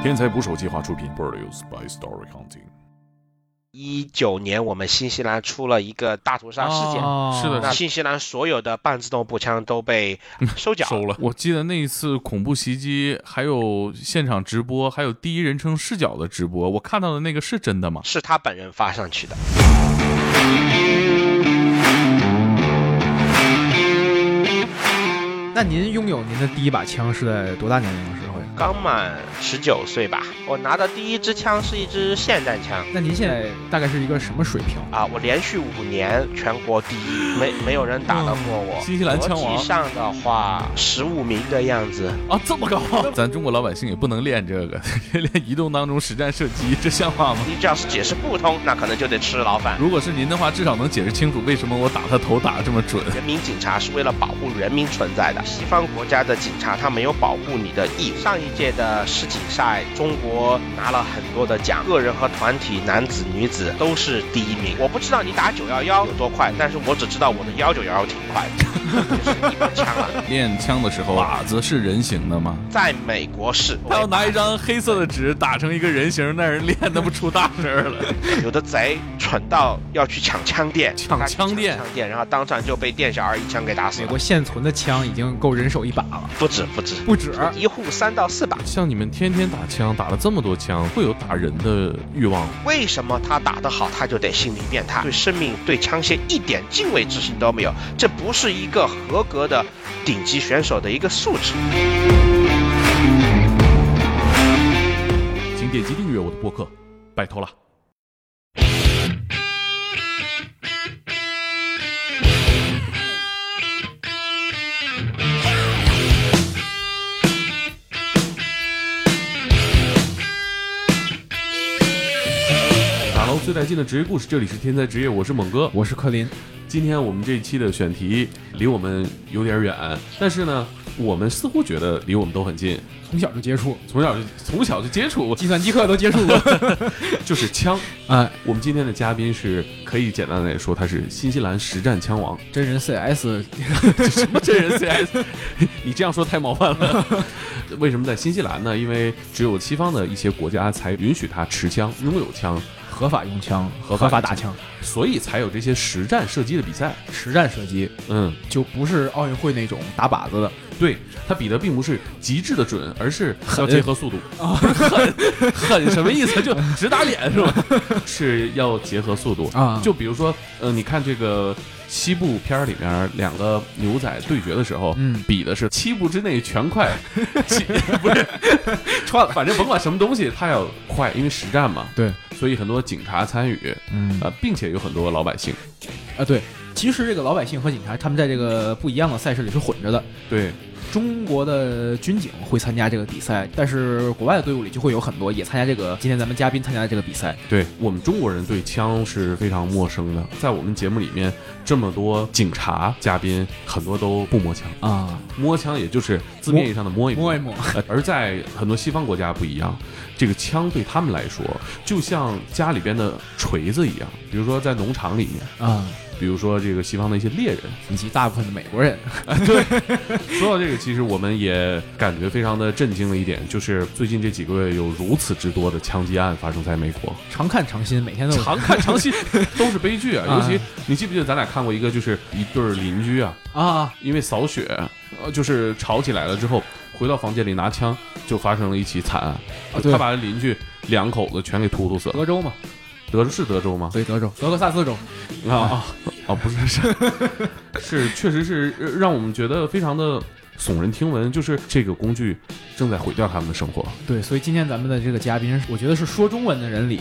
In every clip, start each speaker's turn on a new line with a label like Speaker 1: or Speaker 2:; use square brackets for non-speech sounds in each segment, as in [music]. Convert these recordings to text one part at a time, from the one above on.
Speaker 1: 天才捕手计划出品，Produced by Story Hunting。
Speaker 2: 一九年，我们新西兰出了一个大屠杀事件，
Speaker 3: 哦
Speaker 1: 是的
Speaker 2: 那新西兰所有的半自动步枪都被收缴。[laughs]
Speaker 1: 收了。我记得那一次恐怖袭击，还有现场直播，还有第一人称视角的直播，我看到的那个是真的吗？
Speaker 2: 是他本人发上去的。
Speaker 3: 那您拥有您的第一把枪是在多大年龄的时候呀？
Speaker 2: 刚满十九岁吧，我拿的第一支枪是一支霰弹枪
Speaker 3: 那您现在大概是一个什么水平？
Speaker 2: 啊，我连续五年全国第一，没 [gasps] 没有人打得过我。
Speaker 1: 新西兰枪王
Speaker 2: 上的话，十五名的样子。
Speaker 1: 啊，这么高！[laughs] 咱中国老百姓也不能练这个，[laughs] 练移动当中实战射击，这像话吗？
Speaker 2: 你只要是解释不通，那可能就得吃牢饭。
Speaker 1: 如果是您的话，至少能解释清楚为什么我打他头打得这么准。
Speaker 2: 人民警察是为了保护人民存在的。西方国家的警察他没有保护你的义务。上一届的世锦赛，中国拿了很多的奖，个人和团体，男子、女子都是第一名。我不知道你打九幺幺有多快，但是我只知道我的幺九幺幺挺快，就是一把枪啊。
Speaker 1: 练枪的时候，靶子是人形的吗？
Speaker 2: 在美国是，
Speaker 1: 他要拿一张黑色的纸打成一个人形，那人练那不出大事儿了。[laughs]
Speaker 2: 有的贼蠢到要去抢枪店，
Speaker 1: 抢枪店
Speaker 2: 抢枪店，然后当场就被店小二一枪给打死了
Speaker 3: 美国。现存的枪已经够人手一把了，
Speaker 2: 不止不止，
Speaker 3: 不止。
Speaker 2: 一户三到四把。
Speaker 1: 像你们天天打枪，打了这么多枪，会有打人的欲望吗？
Speaker 2: 为什么他打得好，他就得心理变态，对生命、对枪械一点敬畏之心都没有？这不是一个合格的顶级选手的一个素质。
Speaker 1: 请点击订阅我的播客，拜托了。打捞最带劲的职业故事，这里是天才职业，我是猛哥。
Speaker 3: 我是克林，
Speaker 1: 今天我们这一期的选题离我们有点远，但是呢，我们似乎觉得离我们都很近。
Speaker 3: 从小就接触，
Speaker 1: 从小就从小就接触，
Speaker 3: 计算机课都接触过。[laughs]
Speaker 1: 就是枪。
Speaker 3: 哎，
Speaker 1: 我们今天的嘉宾是可以简单的来说，他是新西兰实战枪王。
Speaker 3: 真人 CS
Speaker 1: 什么真人 CS？[laughs] 你这样说太冒犯了。[laughs] 为什么在新西兰呢？因为只有西方的一些国家才允许他持枪、拥有枪，
Speaker 3: 合法用枪，
Speaker 1: 合法
Speaker 3: 合法打枪，
Speaker 1: 所以才有这些实战射击的比赛。
Speaker 3: 实战射击
Speaker 1: 嗯，
Speaker 3: 就不是奥运会那种打靶子的。
Speaker 1: 对，他比的并不是极致的准，而是要结合速度。狠狠什么意思？就直打脸是吧？[laughs] 是要结合速度
Speaker 3: 啊
Speaker 1: 就比如说，呃，你看这个西部片儿里面两个牛仔对决的时候，
Speaker 3: 嗯
Speaker 1: 比的是七步之内全快，[laughs] 七不是串了，反正甭管什么东西，他要快，因为实战嘛。
Speaker 3: 对，
Speaker 1: 所以很多警察参与，
Speaker 3: 嗯
Speaker 1: 呃，并且有很多老百姓。
Speaker 3: 啊对，其实这个老百姓和警察他们在这个不一样的赛事里是混着的。
Speaker 1: 对，
Speaker 3: 中国的军警会参加这个比赛，但是国外的队伍里就会有很多也参加这个今天咱们嘉宾参加的这个比赛。
Speaker 1: 对我们中国人对枪是非常陌生的，在我们节目里面，这么多警察嘉宾，很多都不摸枪，
Speaker 3: 啊，
Speaker 1: 摸枪也就是字面意义上的摸一摸。
Speaker 3: 摸一摸，
Speaker 1: 呃而在很多西方国家不一样，这个枪对他们来说，就像家里边的锤子一样。比如说在农场里面，
Speaker 3: 啊，
Speaker 1: 比如说这个西方的一些猎人，
Speaker 3: 以及大部分的美国人。
Speaker 1: 对 [laughs] 说到这个，其实我们也感觉非常的震惊的一点，就是最近这几个月有如此之多的枪击案发生在美国。
Speaker 3: 常看常新，每天都
Speaker 1: 常看常新 [laughs] 都是悲剧啊！
Speaker 3: 啊
Speaker 1: 尤其你记不记得咱俩看过一个，就是一对邻居啊，
Speaker 3: 啊，
Speaker 1: 因为扫雪，呃，就是吵起来了之后，回到房间里拿枪，就发生了一起惨案。
Speaker 3: 啊
Speaker 1: 他把邻居两口子全给突突死了。
Speaker 3: 德州嘛，
Speaker 1: 德州是德州吗？
Speaker 3: 对，德州，德克萨斯州。
Speaker 1: 啊啊啊！不是是 [laughs] 是，确实是呃让我们觉得非常的耸人听闻，就是这个工具正在毁掉他们的生活。
Speaker 3: 对，所以今天咱们的这个嘉宾，我觉得是说中文的人里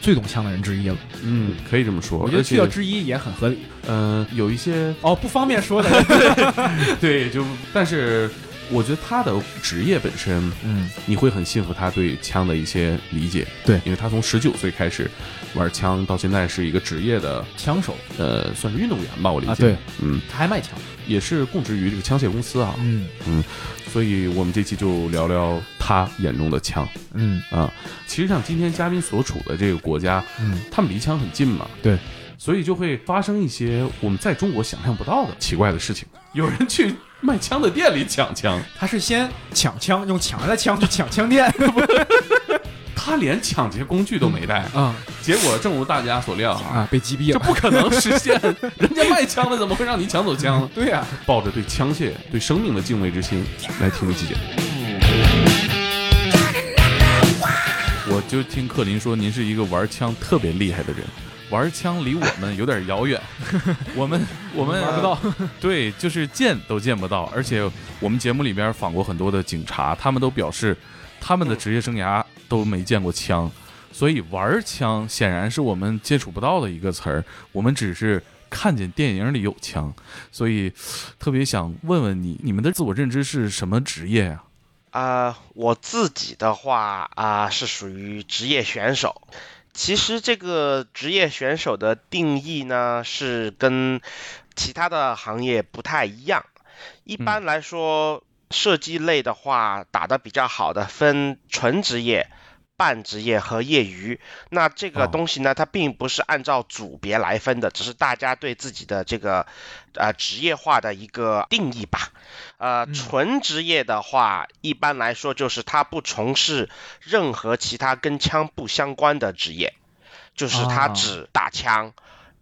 Speaker 3: 最懂枪的人之一了。
Speaker 1: 嗯，可以这么说。
Speaker 3: 我觉得去掉之一也很合理。
Speaker 1: 嗯、有一些
Speaker 3: 哦，不方便说的。[laughs]
Speaker 1: 对，就但是我觉得他的职业本身，
Speaker 3: 嗯，
Speaker 1: 你会很信服他对枪的一些理解。
Speaker 3: 对
Speaker 1: 因为他从十九岁开始玩枪，到现在是一个职业的，
Speaker 3: 枪手
Speaker 1: 呃，算是运动员吧，我理解。
Speaker 3: 啊，对，
Speaker 1: 嗯，
Speaker 3: 他还卖枪。
Speaker 1: 也是供职于这个枪械公司啊。
Speaker 3: 嗯
Speaker 1: 所以我们这期就聊聊他眼中的枪
Speaker 3: 嗯
Speaker 1: 啊。其实像今天嘉宾所处的这个国家，
Speaker 3: 嗯，
Speaker 1: 他们离枪很近嘛，
Speaker 3: 对，
Speaker 1: 所以就会发生一些我们在中国想象不到的奇怪的事情。有人去卖枪的店里抢枪，
Speaker 3: 他是先抢枪，用抢来的枪去抢枪店 [laughs]
Speaker 1: 他连抢劫工具都没带，
Speaker 3: 啊
Speaker 1: 结果正如大家所料啊，
Speaker 3: 啊，被击毙了。
Speaker 1: 这不可能实现。人家卖枪的怎么会让你抢走枪呢？[laughs]
Speaker 3: 对呀、
Speaker 1: 抱着对枪械、对生命的敬畏之心来听这期节。
Speaker 4: 我就听克林说，您是一个玩枪特别厉害的人，玩枪离我们有点遥远，[laughs] 我们我们
Speaker 3: 玩不到。[laughs]
Speaker 4: 对，就是见都见不到。而且我们节目里边访过很多的警察，他们都表示他们的职业生涯都没见过枪，所以玩枪显然是我们接触不到的一个词儿，我们只是。看见电影里有枪，所以特别想问问你，你们的自我认知是什么职业呀、
Speaker 2: 啊、我自己的话啊、是属于职业选手。其实这个职业选手的定义呢，是跟其他的行业不太一样。一般来说，射击类的话，打得比较好的分纯职业、半职业和业余。那这个
Speaker 4: 哦
Speaker 2: 东西呢，它并不是按照组别来分的，只是大家对自己的这个呃职业化的一个定义吧。呃，纯职业的话，一般来说就是他不从事任何其他跟枪不相关的职业，就是他
Speaker 3: 啊
Speaker 2: 只打枪，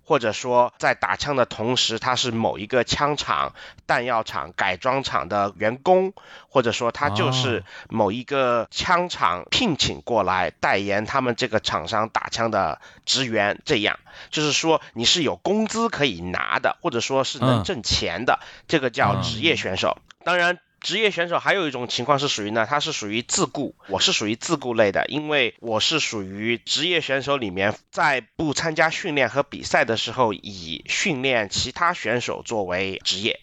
Speaker 2: 或者说在打枪的同时，他是某一个枪厂、弹药厂、改装厂的员工，或者说他就是某一个枪厂聘请过来代言他们这个厂商打枪的职员，这样就是说你是有工资可以拿的，或者说是能
Speaker 4: 嗯
Speaker 2: 挣钱的，这个叫
Speaker 4: 嗯
Speaker 2: 职业选手。当然。职业选手还有一种情况是属于呢，他是属于自雇，我是属于自雇类的，因为我是属于职业选手里面，在不参加训练和比赛的时候，以训练其他选手作为职业，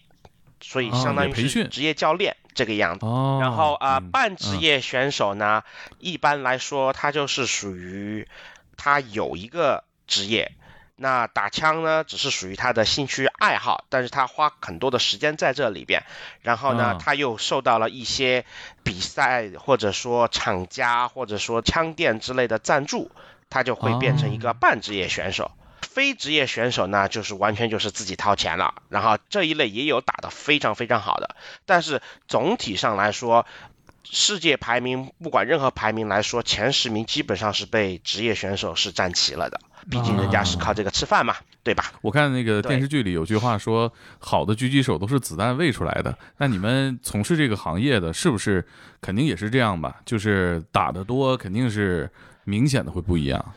Speaker 2: 所以
Speaker 4: 哦
Speaker 2: 相当于是职业教练这个样子。
Speaker 4: 哦，
Speaker 2: 然后啊、
Speaker 4: 嗯
Speaker 2: 半职业选手呢，一般来说他就是属于他有一个职业，那打枪呢只是属于他的兴趣爱好，但是他花很多的时间在这里边，然后呢、
Speaker 4: 啊。
Speaker 2: 他又受到了一些比赛或者说厂家或者说枪店之类的赞助，他就会变成一个半职业选手。非职业选手呢，就是完全就是自己掏钱了，然后这一类也有打得非常非常好的，但是总体上来说，世界排名不管任何排名来说，前十名基本上是被职业选手是占齐了的，毕竟人家是靠这个吃饭嘛，对吧？
Speaker 4: 我看那个电视剧里有句话说，好的狙击手都是子弹喂出来的。那你们从事这个行业的，是不是肯定也是这样吧？就是打得多，肯定是明显的会不一样。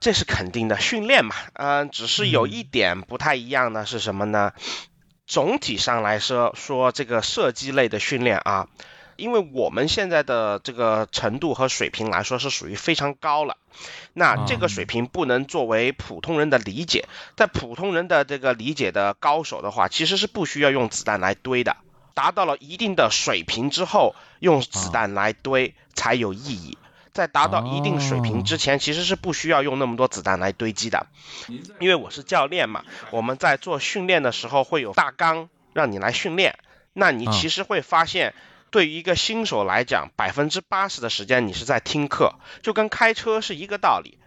Speaker 2: 这是肯定的，训练嘛，嗯、只是有一点不太一样的是什么呢？总体上来说，说这个射击类的训练啊，因为我们现在的这个程度和水平来说是属于非常高了，那这个水平不能作为普通人的理解，在普通人的这个理解的高手的话，其实是不需要用子弹来堆的，达到了一定的水平之后，用子弹来堆才有意义。在达到一定水平之前，其实是不需要用那么多子弹来堆积的。因为我是教练嘛，我们在做训练的时候会有大纲让你来训练，那你
Speaker 4: 啊
Speaker 2: 其实会发现。对于一个新手来讲，百分之八十的时间你是在听课，就跟开车是一个道理。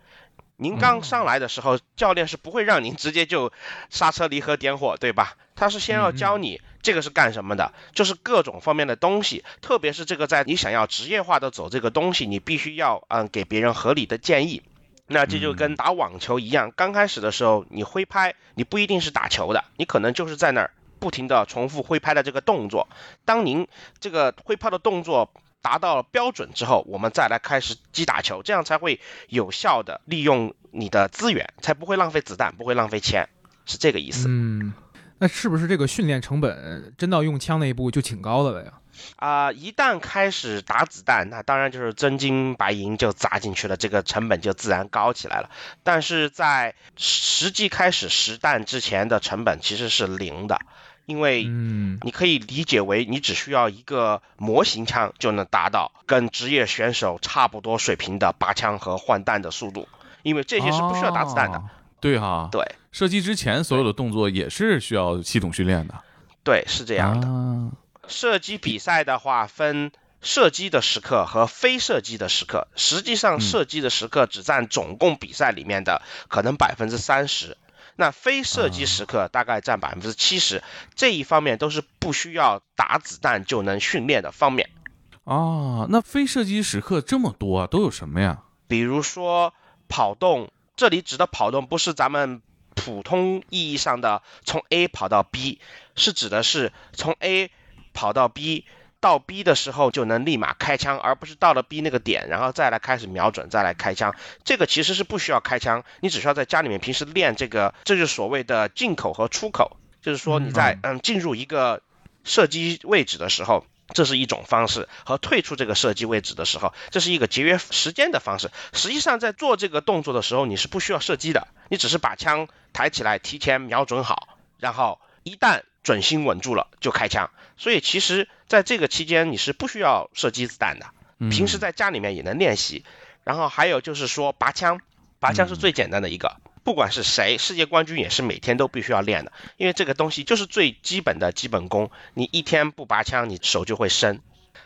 Speaker 2: 您刚上来的时候，教练是不会让您直接就刹车、离合、点火，对吧？他是先要教你这个是干什么的，就是各种方面的东西，特别是这个在你想要职业化的走这个东西，你必须要嗯给别人合理的建议。那这就跟打网球一样，刚开始的时候你挥拍，你不一定是打球的，你可能就是在那儿不停的重复挥拍的这个动作。当您这个挥拍的动作达到了标准之后，我们再来开始击打球，这样才会有效的利用你的资源，才不会浪费子弹，不会浪费钱，是这个意思。
Speaker 3: 嗯，那是不是这个训练成本真到用枪那一步就挺高的了呀？
Speaker 2: 啊、一旦开始打子弹，那当然就是真金白银就砸进去了，这个成本就自然高起来了。但是在实际开始实弹之前的成本其实是零的，因为
Speaker 3: 嗯
Speaker 2: 你可以理解为你只需要一个模型枪就能达到跟职业选手差不多水平的拔枪和换弹的速度，因为这些是不需要打子弹的。
Speaker 4: 哦对哈，
Speaker 2: 对
Speaker 4: 射击之前所有的动作也是需要系统训练的。
Speaker 2: 对，是这样的。
Speaker 4: 啊
Speaker 2: 射击比赛的话，分射击的时刻和非射击的时刻。实际上，射击的时刻只占总共比赛里面的可能百分之三十。那非射击时刻大概占百分之七十，这一方面都是不需要打子弹就能训练的方面。
Speaker 4: 啊，那非射击时刻这么多啊，都有什么呀？
Speaker 2: 比如说跑动，这里指的跑动不是咱们普通意义上的从 A 跑到 B，是指的是从 A 跑到 B。到 B 的时候就能立马开枪，而不是到了 B 那个点，然后再来开始瞄准，再来开枪。这个其实是不需要开枪，你只需要在家里面平时练这个，这就是所谓的进口和出口，就是说你在嗯进入一个射击位置的时候，这是一种方式；和退出这个射击位置的时候，这是一个节约时间的方式。实际上在做这个动作的时候，你是不需要射击的，你只是把枪抬起来，提前瞄准好，然后一旦准心稳住了就开枪。所以其实。在这个期间，你是不需要射击子弹的，平时在家里面也能练习。然后还有就是说拔枪，拔枪是最简单的一个，不管是谁，世界冠军也是每天都必须要练的，因为这个东西就是最基本的基本功。你一天不拔枪，你手就会生。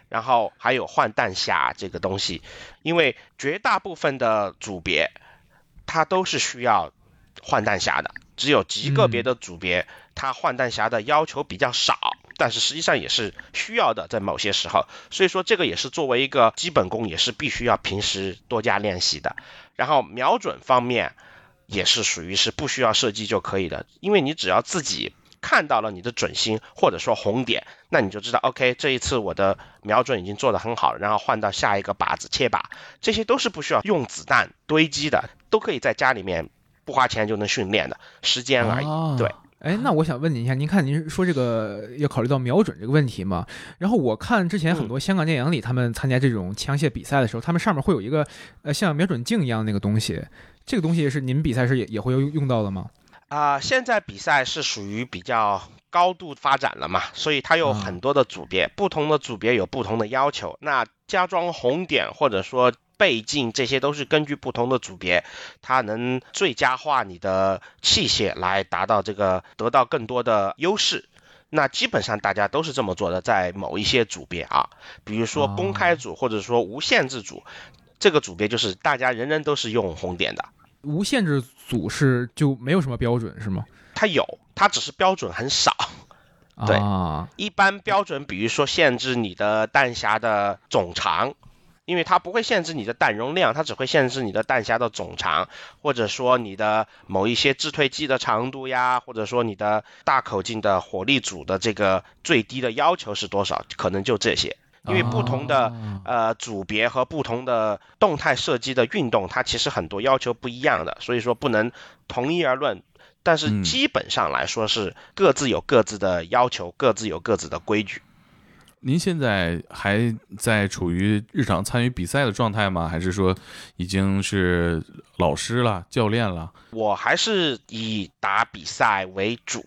Speaker 2: 然后还有换弹匣这个东西，因为绝大部分的组别它都是需要换弹匣的，只有极个别的组别它换弹匣的要求比较少。但是实际上也是需要的，在某些时候，所以说这个也是作为一个基本功，也是必须要平时多加练习的。然后瞄准方面也是属于是不需要射击就可以的，因为你只要自己看到了你的准心或者说红点，那你就知道 OK，这一次我的瞄准已经做得很好了，然后换到下一个靶子切靶，这些都是不需要用子弹堆积的，都可以在家里面不花钱就能训练的时间而已。对。
Speaker 3: 哎，那我想问您一下，您看您说这个要考虑到瞄准这个问题吗？然后我看之前很多香港电影里，他们参加这种枪械比赛的时候，他们上面会有一个呃像瞄准镜一样那个东西，这个东西是您比赛时也也会用用到的吗？
Speaker 2: 啊，现在比赛是属于比较高度发展了嘛，所以它有很多的组别，不同的组别有不同的要求。那加装红点或者说。倍镜这些都是根据不同的组别，它能最佳化你的器械来达到这个得到更多的优势。那基本上大家都是这么做的，在某一些组别啊，比如说公开组或者说无限制组，这个组别就是大家人人都是用红点的。
Speaker 3: 无限制组是就没有什么标准是吗？
Speaker 2: 它有，它只是标准很少。对，啊一般标准比如说限制你的弹匣的总长。因为它不会限制你的弹容量，它只会限制你的弹匣的总长，或者说你的某一些制退剂的长度呀，或者说你的大口径的火力组的这个最低的要求是多少，可能就这些。因为不同的呃组别和不同的动态射击的运动，它其实很多要求不一样的，所以说不能同一而论。但是基本上来说是各自有各自的要求，各自有各自的规矩。
Speaker 4: 您现在还在处于日常参与比赛的状态吗？还是说已经是老师了、教练了？
Speaker 2: 我还是以打比赛为主，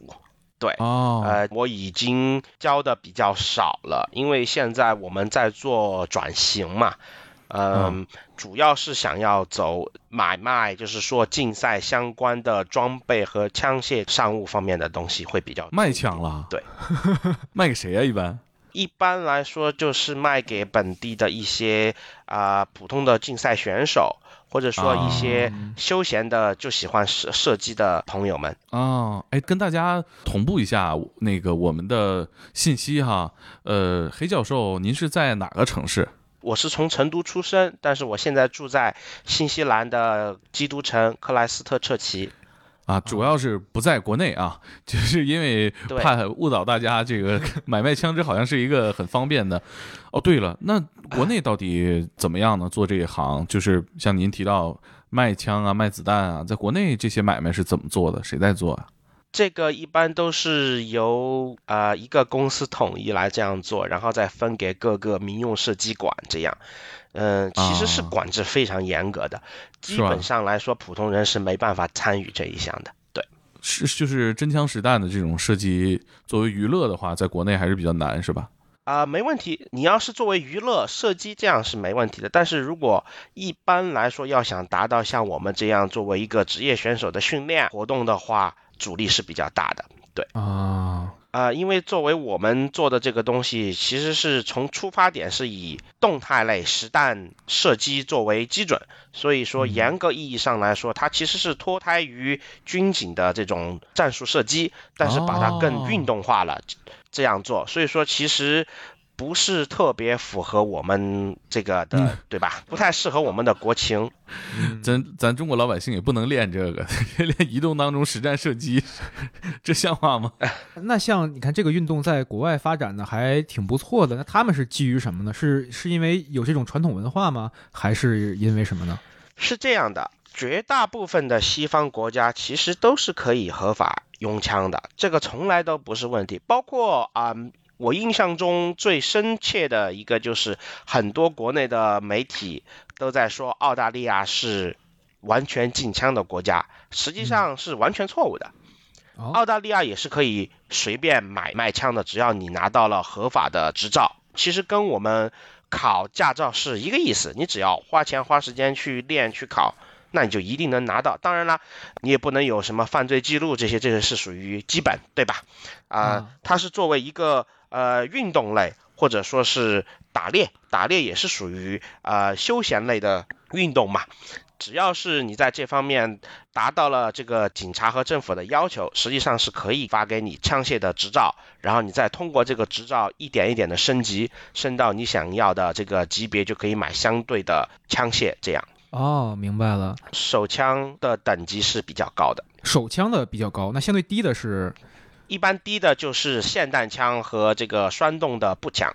Speaker 2: 对，
Speaker 4: 哦，
Speaker 2: 呃，我已经教的比较少了，因为现在我们在做转型嘛，嗯，主要是想要走买卖，就是说竞赛相关的装备和枪械商务方面的东西会比较
Speaker 4: 卖枪了，
Speaker 2: 对，[laughs]
Speaker 4: 卖给谁啊？一般？
Speaker 2: 一般来说，就是卖给本地的一些啊普通的竞赛选手，或者说一些休闲的就喜欢射射击的朋友们。
Speaker 4: 哦，哎，跟大家同步一下那个我们的信息哈。呃，黑教授，您是在哪个城市？
Speaker 2: 我是从成都出生，但是我现在住在新西兰的基督城克莱斯特彻奇。
Speaker 4: 啊，主要是不在国内啊，就是因为怕误导大家。这个 [laughs] 买卖枪支好像是一个很方便的。哦，对了，那国内到底怎么样呢？做这一行，就是像您提到卖枪啊、卖子弹啊，在国内这些买卖是怎么做的？谁在做啊？
Speaker 2: 这个一般都是由啊一个公司统一来这样做，然后再分给各个民用射击馆这样。嗯，其实是管制非常严格的，基本上来说，普通人是没办法参与这一项的。对，
Speaker 4: 是就是真枪实弹的这种射击，作为娱乐的话，在国内还是比较难，是吧？
Speaker 2: 啊，没问题。你要是作为娱乐射击，这样是没问题的。但是如果一般来说要想达到像我们这样作为一个职业选手的训练活动的话，阻力是比较大的。对
Speaker 3: 啊，
Speaker 2: 啊、因为作为我们做的这个东西，其实是从出发点是以动态类实弹射击作为基准，所以说
Speaker 3: 嗯
Speaker 2: 严格意义上来说，它其实是脱胎于军警的这种战术射击，但是把它更运动化了，这样做，所以说其实。不是特别符合我们这个的，
Speaker 3: 嗯
Speaker 2: 对吧？不太适合我们的国情。
Speaker 4: 咱咱中国老百姓也不能练这个，[laughs] 练移动当中实战射击，这像话吗？[laughs]
Speaker 3: 那像你看这个运动在国外发展的还挺不错的，那他们是基于什么呢？是是因为有这种传统文化吗？还是因为什么呢？
Speaker 2: 是这样的，绝大部分的西方国家其实都是可以合法拥枪的，这个从来都不是问题。包括啊、我印象中最深切的一个就是很多国内的媒体都在说澳大利亚是完全禁枪的国家，实际上是完全错误的。
Speaker 3: 哦，
Speaker 2: 澳大利亚也是可以随便买卖枪的，只要你拿到了合法的执照。其实跟我们考驾照是一个意思，你只要花钱花时间去练去考，那你就一定能拿到。当然了，你也不能有什么犯罪记录，这些这个是属于基本，对吧？啊、
Speaker 3: 啊
Speaker 2: 它是作为一个呃运动类或者说是打猎，打猎也是属于呃休闲类的运动嘛。只要是你在这方面达到了这个警察和政府的要求，实际上是可以发给你枪械的执照，然后你再通过这个执照一点一点的升级，升到你想要的这个级别，就可以买相对的枪械。这样，
Speaker 3: 哦，明白了。
Speaker 2: 手枪的等级是比较高的，
Speaker 3: 手枪的比较高，那相对低的是
Speaker 2: 一般低的就是霰弹枪和这个栓动的步枪。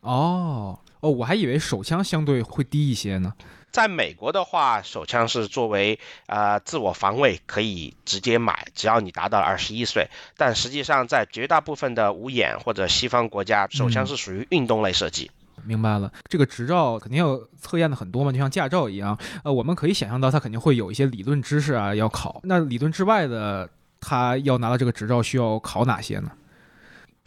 Speaker 3: 哦哦，我还以为手枪相对会低一些呢。
Speaker 2: 在美国的话，手枪是作为呃自我防卫可以直接买，只要你达到了二十一岁。但实际上，在绝大部分的五眼或者西方国家，手枪是属于运动类射击。
Speaker 3: 明白了，这个执照肯定要测验的很多嘛，就像驾照一样。呃，我们可以想象到它肯定会有一些理论知识啊要考。那理论之外的，他要拿到这个执照需要考哪些呢？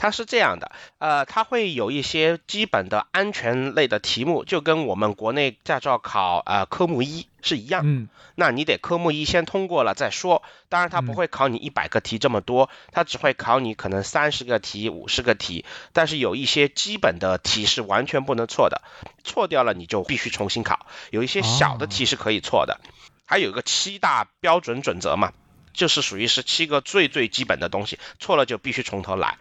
Speaker 2: 它是这样的，呃，它会有一些基本的安全类的题目，就跟我们国内驾照考呃科目一是一样。
Speaker 3: 嗯，
Speaker 2: 那你得科目一先通过了再说。当然，它不会考你一百个题这么多，它只会考你可能三十个题、五十个题。但是有一些基本的题是完全不能错的，错掉了你就必须重新考。有一些小的题是可以错的，还有一个七大标准准则嘛，就是属于是七个最最基本的东西，错了就必须从头来。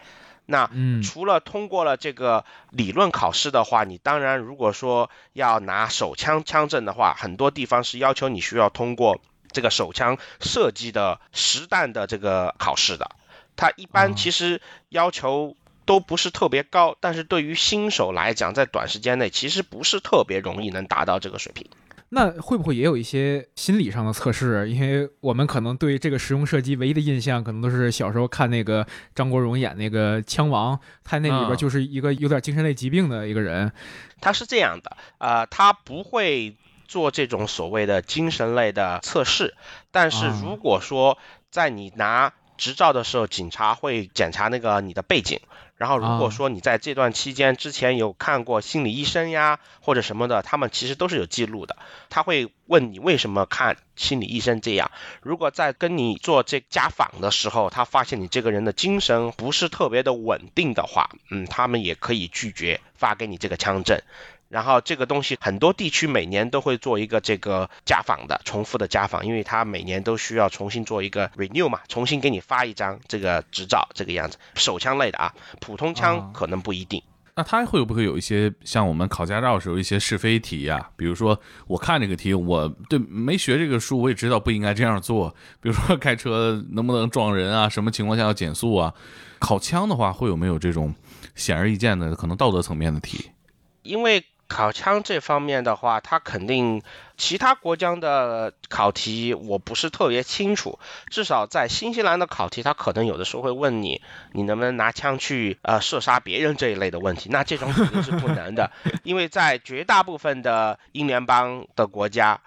Speaker 2: 那
Speaker 3: 嗯
Speaker 2: 除了通过了这个理论考试的话，你当然如果说要拿手枪枪证的话，很多地方是要求你需要通过这个手枪射击的实弹的这个考试的。它一
Speaker 3: 哦
Speaker 2: 般其实要求都不是特别高，但是对于新手来讲，在短时间内其实不是特别容易能达到这个水平。
Speaker 3: 那会不会也有一些心理上的测试？因为我们可能对这个实用射击唯一的印象，可能都是小时候看那个张国荣演那个《枪王》，他那里
Speaker 4: 啊
Speaker 3: 边就是一个有点精神类疾病的一个人。
Speaker 2: 他是这样的，呃，他不会做这种所谓的精神类的测试，但是
Speaker 3: 啊
Speaker 2: 如果说在你拿执照的时候，警察会检查那个你的背景，然后如果
Speaker 3: 啊
Speaker 2: 说你在这段期间之前有看过心理医生呀或者什么的，他们其实都是有记录的，他会问你为什么看心理医生这样。如果在跟你做这家访的时候，他发现你这个人的精神不是特别的稳定的话，嗯，他们也可以拒绝发给你这个枪证。然后这个东西很多地区每年都会做一个这个家访的重复的家访，因为它每年都需要重新做一个 renew 嘛，重新给你发一张这个执照，这个样子。手枪类的啊，普通
Speaker 3: 啊
Speaker 2: 枪可能不一定。
Speaker 4: 那他会不会有一些像我们考驾照时候一些是非题呀、比如说，我看这个题，我对没学这个书，我也知道不应该这样做。比如说开车能不能撞人啊，什么情况下要减速啊？考枪的话，会有没有这种显而易见的可能道德层面的题？
Speaker 2: 因为考枪这方面的话，它肯定其他国家的考题我不是特别清楚，至少在新西兰的考题，它可能有的时候会问你，你能不能拿枪去呃射杀别人这一类的问题，那这种肯定是不能的，[laughs] 因为在绝大部分的英联邦的国家。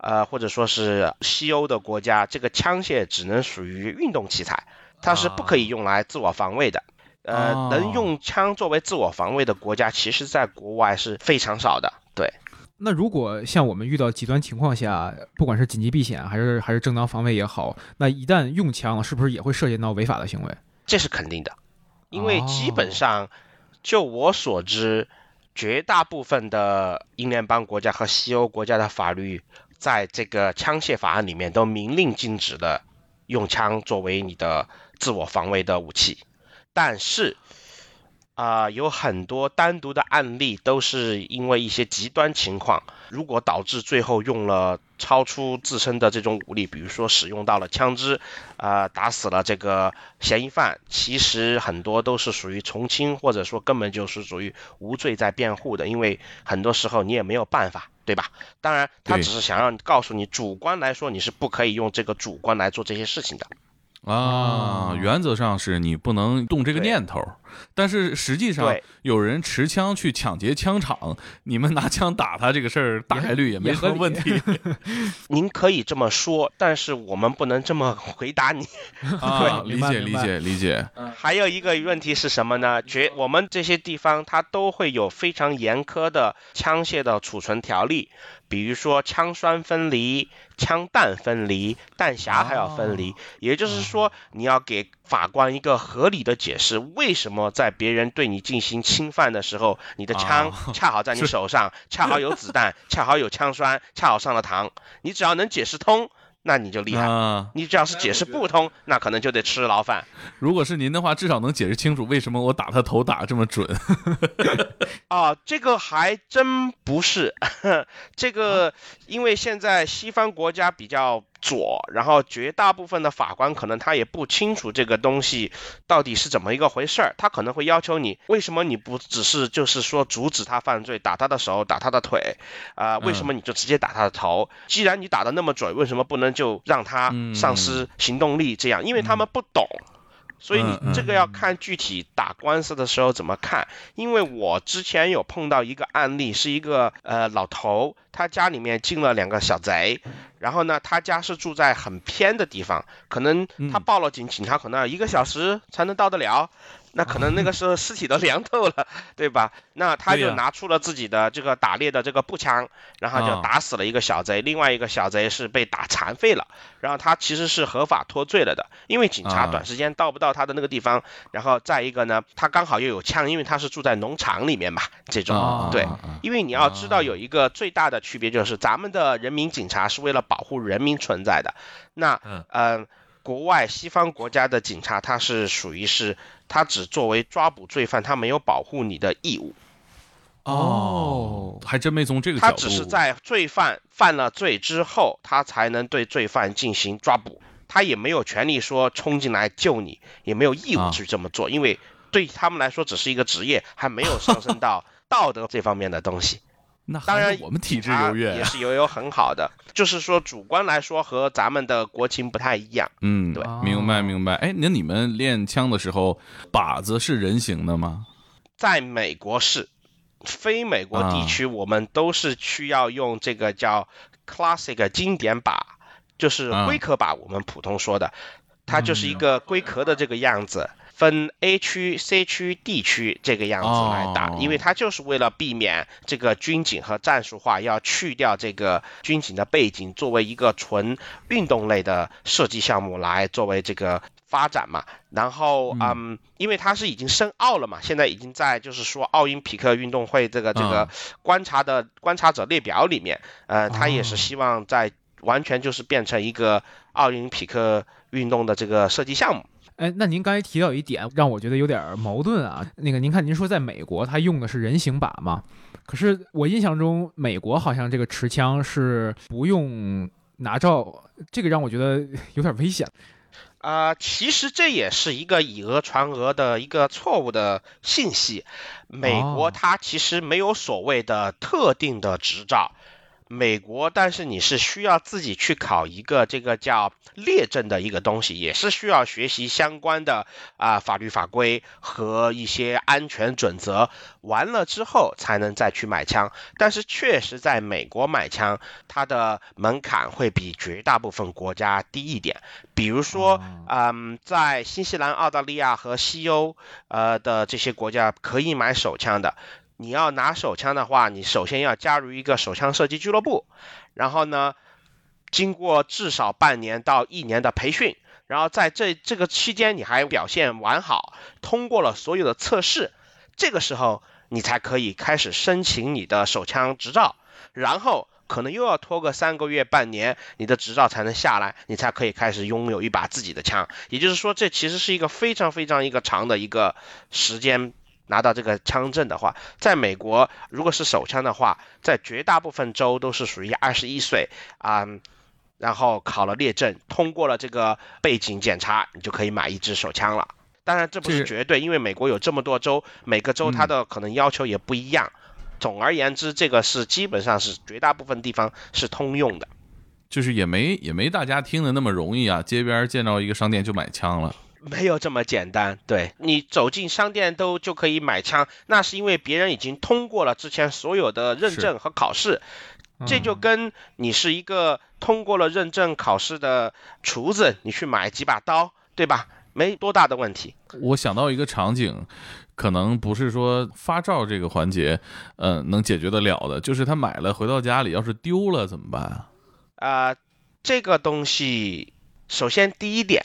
Speaker 2: 呃，或者说是西欧的国家，这个枪械只能属于运动器材，它是不可以用来自我防卫的。呃，
Speaker 4: 哦
Speaker 2: 能用枪作为自我防卫的国家，其实在国外是非常少的。对，
Speaker 3: 那如果像我们遇到极端情况下，不管是紧急避险还是还是正当防卫也好，那一旦用枪了，是不是也会涉及到违法的行为？
Speaker 2: 这是肯定的，因为基本上，就我所知，绝大部分的英联邦国家和西欧国家的法律，在这个枪械法案里面都明令禁止的用枪作为你的自我防卫的武器，但是。啊，有很多单独的案例都是因为一些极端情况，如果导致最后用了超出自身的这种武力，比如说使用到了枪支，啊，打死了这个嫌疑犯，其实很多都是属于从轻，或者说根本就是属于无罪在辩护的，因为很多时候你也没有办法，对吧？当然，他只是想让告诉你，主观来说你是不可以用这个主观来做这些事情的。
Speaker 4: 啊，原则上是你不能动这个念头，但是实际上有人持枪去抢劫枪厂，你们拿枪打他这个事儿，大概率也没什么问题。[laughs]
Speaker 2: 您可以这么说，但是我们不能这么回答你。
Speaker 4: 啊，[laughs] 理解理解理解。[laughs]
Speaker 2: 还有一个问题是什么呢？绝我们这些地方它都会有非常严苛的枪械的储存条例。比如说枪栓分离、枪弹分离、弹匣还要分离，也就是说，你要给法官一个合理的解释，为什么在别人对你进行侵犯的时候，你的枪 [laughs] 恰好在你手上，恰好有子弹，[laughs] 恰好有枪栓，恰好上了膛，你只要能解释通。那你就厉害，你只要是解释不通，那可能就得吃牢饭。
Speaker 4: 如果是您的话，至少能解释清楚为什么我打他头打这么准。[laughs]
Speaker 2: 啊，这个还真不是，这个因为现在西方国家比较。左，然后绝大部分的法官可能他也不清楚这个东西到底是怎么一个回事儿，他可能会要求你，为什么你不只是就是说阻止他犯罪，打他的手，打他的腿，啊，为什么你就直接打他的头？既然你打的那么准，为什么不能就让他丧失行动力？这样，因为他们不懂。所以你这个要看具体打官司的时候怎么看，因为我之前有碰到一个案例，是一个呃老头，他家里面进了两个小贼，然后呢，他家是住在很偏的地方，可能他报了警，警察可能要一个小时才能到得了。那可能那个时候尸体都 [laughs] 凉透了，对吧？那他就拿出了自己的这个打猎的这个步枪，然后就打死了一个小贼，另外一个小贼是被打残废了。然后他其实是合法脱罪了的，因为警察短时间到不到他的那个地方。然后再一个呢，他刚好又有枪，因为他是住在农场里面嘛，这种对。因为你要知道有一个最大的区别就是，咱们的人民警察是为了保护人民存在的。那嗯。国外西方国家的警察，他是属于是，他只作为抓捕罪犯，他没有保护你的义务。
Speaker 4: 哦，还真没从这个角
Speaker 2: 度。他只是在罪犯犯了罪之后，他才能对罪犯进行抓捕，他也没有权利说冲进来救你，也没有义务去这么做，因为对他们来说只是一个职业，还没有上升到 [laughs] 道德这方面的东西。
Speaker 4: 那
Speaker 2: 当然，
Speaker 4: 我们体制优越，
Speaker 2: 也是有有很好的，就是说主观来说和咱们的国情不太一样。
Speaker 4: 嗯，
Speaker 2: 对，
Speaker 4: 明白明白。哎，那你们练枪的时候，靶子是人形的吗？
Speaker 2: 在美国是，非美国地区我们都是需要用这个叫 classic 经典靶，就是龟壳靶，我们普通说的，它就是一个龟壳的这个样子。分 A 区、C 区、D 区这个样子来打，因为它就是为了避免这个军警和战术化，要去掉这个军警的背景，作为一个纯运动类的设计项目来作为这个发展嘛。然后，嗯，因为它是已经申奥了嘛，现在已经在就是说奥林匹克运动会这个这个观察的观察者列表里面，呃，他也是希望在完全就是变成一个奥林匹克运动的这个设计项目。
Speaker 3: 哎，那您刚才提到一点，让我觉得有点矛盾啊。那个，您看，您说在美国，他用的是人形靶嘛？可是我印象中，美国好像这个持枪是不用拿照，这个让我觉得 [laughs] 有点危险。
Speaker 2: 啊，其实这也是一个以讹传讹的一个错误的信息。美国它其实没有所谓的特定的执照。美国，但是你是需要自己去考一个这个叫列证的一个东西，也是需要学习相关的啊法律法规和一些安全准则，完了之后才能再去买枪。但是确实在美国买枪，它的门槛会比绝大部分国家低一点。比如说，嗯，在新西兰、澳大利亚和西欧呃的这些国家可以买手枪的。你要拿手枪的话，你首先要加入一个手枪射击俱乐部，然后呢，经过至少半年到一年的培训，然后在这这个期间你还表现完好，通过了所有的测试，这个时候你才可以开始申请你的手枪执照，然后可能又要拖个三个月、半年，你的执照才能下来，你才可以开始拥有一把自己的枪。也就是说，这其实是一个非常非常一个长的一个时间。拿到这个枪证的话，在美国，如果是手枪的话，在绝大部分州都是属于二十一岁啊、然后考了列证，通过了这个背景检查，你就可以买一支手枪了。当然，这不是绝对，因为美国有这么多州，每个州它的可能要求也不一样。总而言之，这个是基本上是绝大部分地方是通用的。
Speaker 4: 就是也没也没大家听的那么容易啊，街边见到一个商店就买枪了。
Speaker 2: 没有这么简单，对你走进商店都就可以买枪，那是因为别人已经通过了之前所有的认证和考试，这就跟你是一个通过了认证考试的厨子，你去买几把刀，对吧？没多大的问题。
Speaker 4: 我想到一个场景，可能不是说发照这个环节，呃，能解决得了的，就是他买了回到家里要是丢了怎么办啊？
Speaker 2: 啊、这个东西，首先第一点，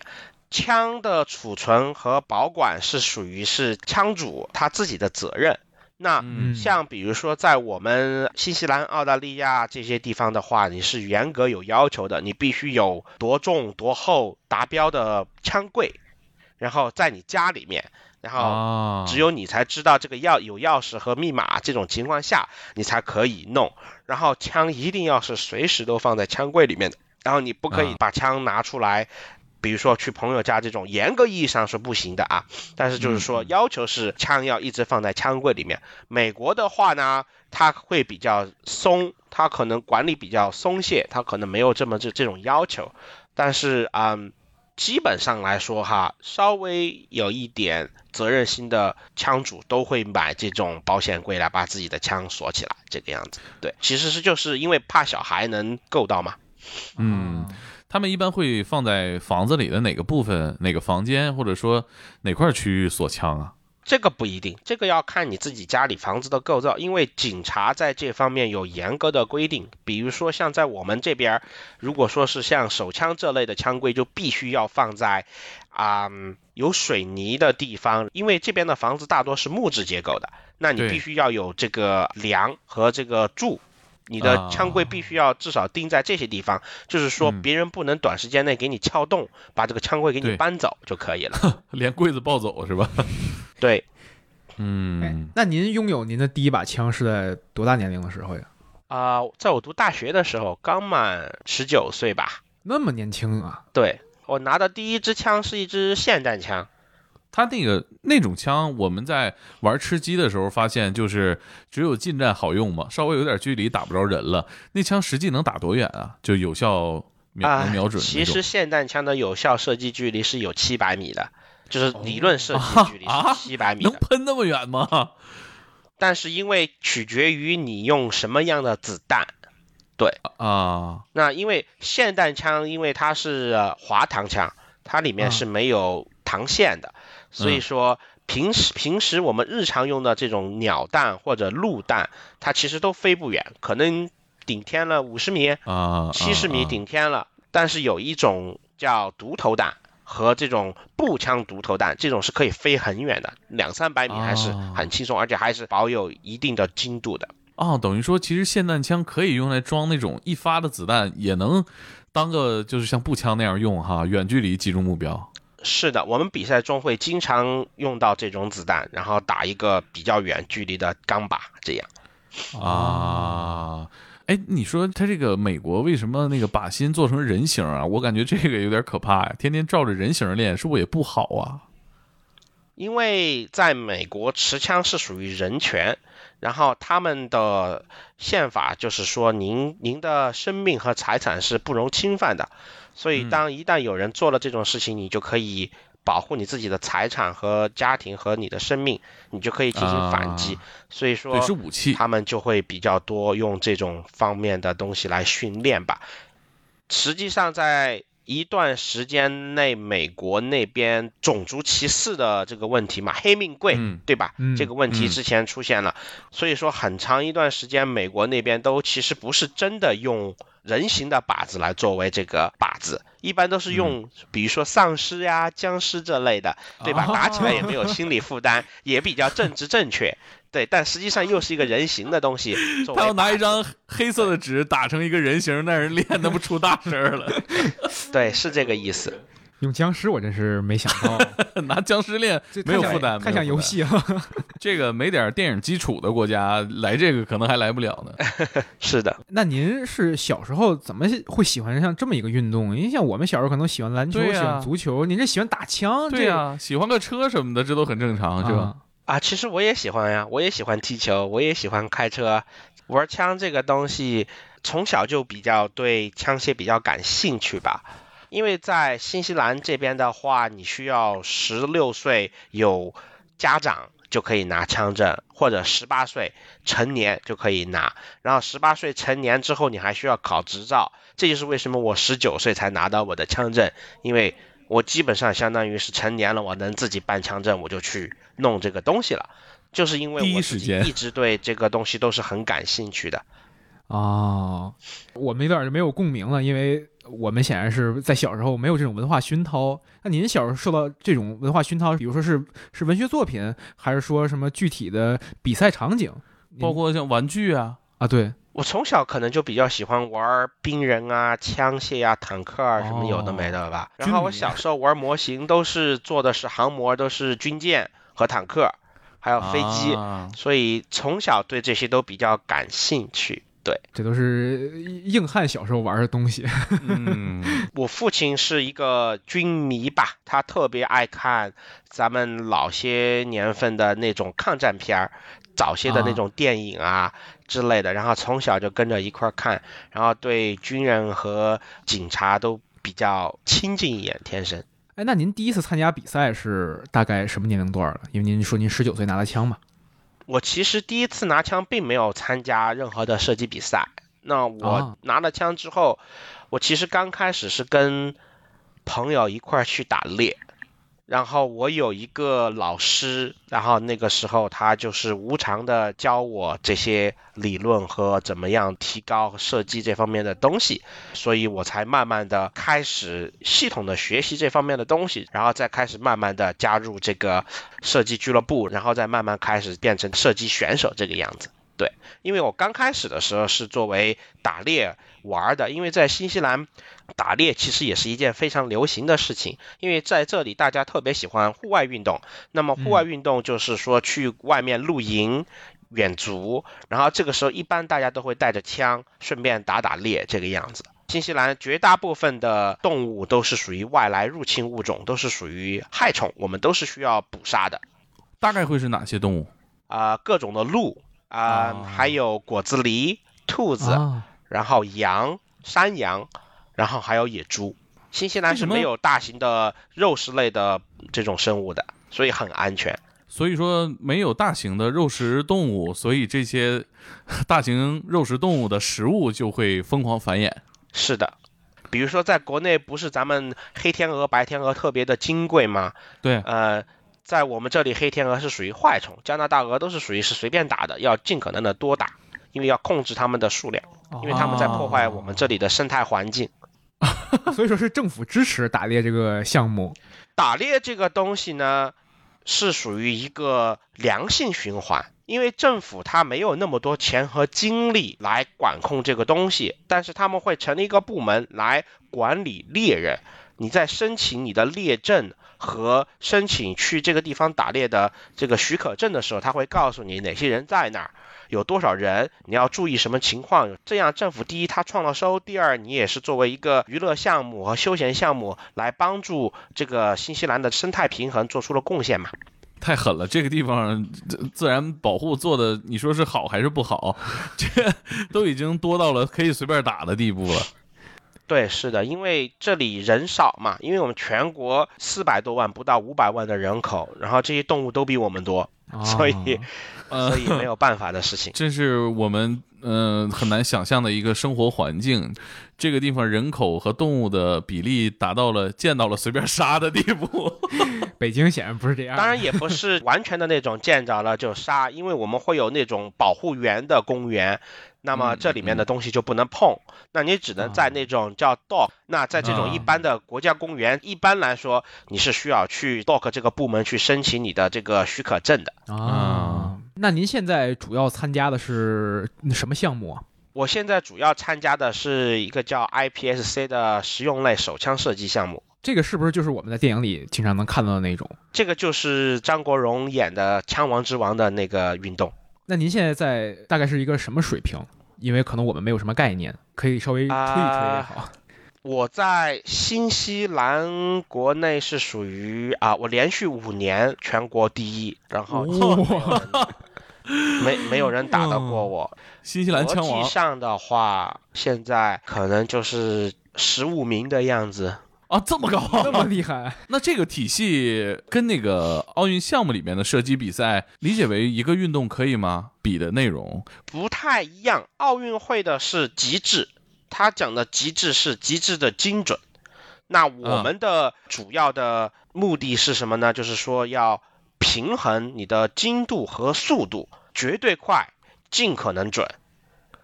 Speaker 2: 枪的储存和保管是属于是枪主他自己的责任。那
Speaker 4: 嗯
Speaker 2: 像比如说在我们新西兰、澳大利亚这些地方的话，你是严格有要求的，你必须有多重多厚达标的枪柜，然后在你家里面，然后
Speaker 4: 啊，
Speaker 2: 只有你才知道这个钥有钥匙和密码，这种情况下你才可以弄。然后枪一定要是随时都放在枪柜里面的，然后你不可以
Speaker 4: 啊
Speaker 2: 把枪拿出来，比如说去朋友家这种，严格意义上是不行的啊。但是就是说要求是枪要一直放在枪柜里面。美国的话呢，它会比较松，它可能管理比较松懈，它可能没有这么这这种要求。但是嗯，基本上来说哈，稍微有一点责任心的枪主都会买这种保险柜来把自己的枪锁起来，这个样子。对，其实是就是因为怕小孩能够到嘛。
Speaker 4: 嗯，他们一般会放在房子里的哪个部分、哪个房间，或者说哪块区域锁枪啊？
Speaker 2: 这个不一定，这个要看你自己家里房子的构造，因为警察在这方面有严格的规定。比如说像在我们这边儿，如果说是像手枪这类的枪柜，就必须要放在啊、嗯有水泥的地方，因为这边的房子大多是木质结构的，那你必须要有这个梁和这个柱。你的枪柜必须要至少钉在这些地方，就是说
Speaker 4: 嗯
Speaker 2: 别人不能短时间内给你撬动，把这个枪柜给你搬走就可以了。[laughs]
Speaker 4: 连柜子抱走是吧？[laughs]
Speaker 2: 对，[laughs]
Speaker 3: 哎
Speaker 4: 嗯，
Speaker 3: 那您拥有您的第一把枪是在多大年龄的时候呀？
Speaker 2: 啊、在我读大学的时候，刚满十九岁吧。
Speaker 3: 那么年轻啊！
Speaker 2: 对我拿的第一支枪是一支霰弹枪，
Speaker 4: 他那个那种枪，我们在玩吃鸡的时候发现，就是只有近战好用嘛，稍微有点距离打不着人了。那枪实际能打多远啊？就有效能瞄准
Speaker 2: 其实霰弹枪的有效射击距离是有七百米的，就是理论射击距离
Speaker 4: 啊
Speaker 2: 是七百米
Speaker 4: 能。喷那么远吗？
Speaker 2: 但是因为取决于你用什么样的子弹。
Speaker 4: 对啊，
Speaker 2: 那因为霰弹枪，因为它是呃滑膛枪，它里面
Speaker 3: 啊
Speaker 2: 是没有膛线的，所以
Speaker 4: 嗯
Speaker 2: 说平时平时我们日常用的这种鸟弹或者陆弹，它其实都飞不远，可能顶天了五十米、
Speaker 4: 啊，
Speaker 2: 七十米
Speaker 4: 啊
Speaker 2: 顶天了。但是有一种叫独头弹和这种步枪独头弹，这种是可以飞很远的，两三百米还是
Speaker 4: 哦
Speaker 2: 很轻松，而且还是保有一定的精度的。
Speaker 4: 哦，等于说其实霰弹枪可以用来装那种一发的子弹，也能当个就是像步枪那样用哈，远距离击中目标。
Speaker 2: 是的，我们比赛中会经常用到这种子弹，然后打一个比较远距离的钢靶，这样。
Speaker 4: 啊。哎，你说他这个美国为什么那个靶心做成人形啊？我感觉这个有点可怕呀，天天照着人形练，是不是也不好啊？
Speaker 2: 因为在美国持枪是属于人权，然后他们的宪法就是说您您的生命和财产是不容侵犯的，所以
Speaker 4: 嗯
Speaker 2: 当一旦有人做了这种事情，你就可以保护你自己的财产和家庭和你的生命，你就可以进行反击。所以说
Speaker 4: 对，是武器。
Speaker 2: 他们就会比较多用这种方面的东西来训练吧。实际上，在一段时间内，美国那边种族歧视的这个问题嘛，黑命贵，
Speaker 4: 嗯
Speaker 2: 对吧？
Speaker 3: 嗯
Speaker 2: 这个问题
Speaker 4: 嗯
Speaker 2: 之前出现了，所以说很长一段时间，美国那边都其实不是真的用人形的靶子来作为这个靶子，一般都是用，比如说丧尸呀、僵尸这类的，对吧？
Speaker 3: 哦
Speaker 2: 打起来也没有心理负担，也比较政治正确。对，但实际上又是一个人形的东西，[laughs]
Speaker 4: 他要拿一张黑色的纸打成一个人形，那人练那不出大事儿了。[laughs]
Speaker 2: 对，是这个意思。[laughs]
Speaker 3: 用僵尸，我真是没想到，
Speaker 4: 拿僵尸练没有负担，
Speaker 3: 太像。游戏了。
Speaker 4: 这个没点电影基础的国家来这个可能还来不了呢。
Speaker 2: 是的，
Speaker 3: 那您是小时候怎么会喜欢上这么一个运动？因为像我们小时候可能喜欢篮球、喜欢足球，您这喜欢打枪，
Speaker 4: 对呀、喜欢个车什么的，这都很正常，是吧？
Speaker 3: 啊
Speaker 2: 啊，其实我也喜欢呀，我也喜欢踢球，我也喜欢开车，玩枪这个东西，从小就比较对枪械比较感兴趣吧。因为在新西兰这边的话，你需要十六岁有家长就可以拿枪证，或者十八岁成年就可以拿。然后十八岁成年之后，你还需要考执照。这就是为什么我十九岁才拿到我的枪证，因为我基本上相当于是成年了，我能自己办枪证，我就去弄这个东西了。就是因为
Speaker 4: 第一
Speaker 2: 我自己
Speaker 4: 时间
Speaker 2: 一直对这个东西都是很感兴趣的。[laughs]
Speaker 3: 哦，我们有点没有共鸣了，因为我们显然是在小时候没有这种文化熏陶。那您小时候受到这种文化熏陶，比如说是是文学作品，还是说什么具体的比赛场景？
Speaker 4: 包括像玩具啊，
Speaker 3: 啊，对，
Speaker 2: 我从小可能就比较喜欢玩兵人啊、枪械啊、坦克啊什么有的没的吧。然后我小时候玩模型都是做的是航模，都是军舰和坦克，还有飞机，
Speaker 4: 啊
Speaker 2: 所以从小对这些都比较感兴趣。对
Speaker 3: 这都是硬汉小时候玩的东西。
Speaker 4: 嗯，[laughs]
Speaker 2: 我父亲是一个军迷吧，他特别爱看咱们老些年份的那种抗战片儿，早些的那种电影啊之类的，然后从小就跟着一块儿看，然后对军人和警察都比较亲近一眼，天生。
Speaker 3: 哎，那您第一次参加比赛是大概什么年龄段了？因为您说您十九岁拿的枪嘛。
Speaker 2: 我其实第一次拿枪并没有参加任何的射击比赛。那我
Speaker 3: 啊
Speaker 2: 拿了枪之后，我其实刚开始是跟朋友一块儿去打猎，然后我有一个老师，然后那个时候他就是无偿的教我这些理论和怎么样提高射击这方面的东西，所以我才慢慢的开始系统的学习这方面的东西，然后再开始慢慢的加入这个射击俱乐部，然后再慢慢开始变成射击选手这个样子。对，因为我刚开始的时候是作为打猎玩的，因为在新西兰打猎其实也是一件非常流行的事情，因为在这里大家特别喜欢户外运动。那么户外运动就是说去外面露营、远足，然后这个时候一般大家都会带着枪，顺便打打猎这个样子。新西兰绝大部分的动物都是属于外来入侵物种，都是属于害虫，我们都是需要捕杀的。
Speaker 4: 大概会是哪些动物？
Speaker 2: 啊、各种的鹿啊、
Speaker 4: 啊
Speaker 2: 还有果子狸、兔子，
Speaker 3: 啊，
Speaker 2: 然后羊、山羊，然后还有野猪。新西兰是没有大型的肉食类的这种生物的，所以很安全。
Speaker 4: 所以说没有大型的肉食动物，所以这些 [laughs] 大型肉食动物的食物就会疯狂繁衍。
Speaker 2: 是的，比如说在国内不是咱们黑天鹅、白天鹅特别的金贵吗？
Speaker 4: 对，
Speaker 2: 呃，在我们这里黑天鹅是属于坏虫，加拿大鹅都是属于是随便打的，要尽可能的多打，因为要控制它们的数量，因为它们在破坏我们这里的生态环境。[laughs]
Speaker 3: 所以说是政府支持打猎这个项目。
Speaker 2: 打猎这个东西呢，是属于一个良性循环，因为政府它没有那么多钱和精力来管控这个东西，但是他们会成立一个部门来管理猎人。你在申请你的猎证和申请去这个地方打猎的这个许可证的时候，他会告诉你哪些人在那儿，有多少人，你要注意什么情况。这样政府第一他创了收，第二你也是作为一个娱乐项目和休闲项目来帮助这个新西兰的生态平衡做出了贡献嘛。
Speaker 4: 太狠了！这个地方自然保护做的，你说是好还是不好？这都已经多到了可以随便打的地步了。
Speaker 2: 对，是的，因为这里人少嘛，因为我们全国四百多万，不到五百万的人口，然后这些动物都比我们多，所以
Speaker 3: 呃 [laughs]
Speaker 2: 所以没有办法的事情。
Speaker 4: 这是我们嗯、呃很难想象的一个生活环境。这个地方人口和动物的比例达到了见到了随便杀的地步。[laughs]
Speaker 3: 北京显然不是这样。
Speaker 2: 当然也不是完全的那种见着了就杀，因为我们会有那种保护园的公园，那么
Speaker 4: 嗯
Speaker 2: 这里面的东西就不能碰，那你只能在那种叫 dog，那在这种一般的国家公园，一般来说你是需要去 dock 这个部门去申请你的这个许可证的。
Speaker 3: 啊，那您现在主要参加的是什么项目啊？
Speaker 2: 我现在主要参加的是一个叫 IPSC 的实用类手枪射击项目。
Speaker 3: 这个是不是就是我们在电影里经常能看到的那种？
Speaker 2: 这个就是张国荣演的《枪王之王》的那个运动。
Speaker 3: 那您现在在大概是一个什么水平？因为可能我们没有什么概念，可以稍微吹一吹也好。
Speaker 2: 我在新西兰国内是属于啊，我连续五年全国第一，然后
Speaker 3: 哇 [laughs]
Speaker 2: 没没有人打得过我。
Speaker 4: 新西兰枪
Speaker 2: 国际上的话，现在可能就是十五名的样子。
Speaker 4: 啊，这么高 [laughs]
Speaker 3: 这么
Speaker 4: 啊！
Speaker 3: 厉害，[laughs]
Speaker 4: 那这个体系跟那个奥运项目里面的射击比赛理解为一个运动可以吗？比的内容
Speaker 2: 不太一样。奥运会的是极致，他讲的极致是极致的精准。那我们的主要的目的是什么呢？就是说要平衡你的精度和速度，绝对快，尽可能准。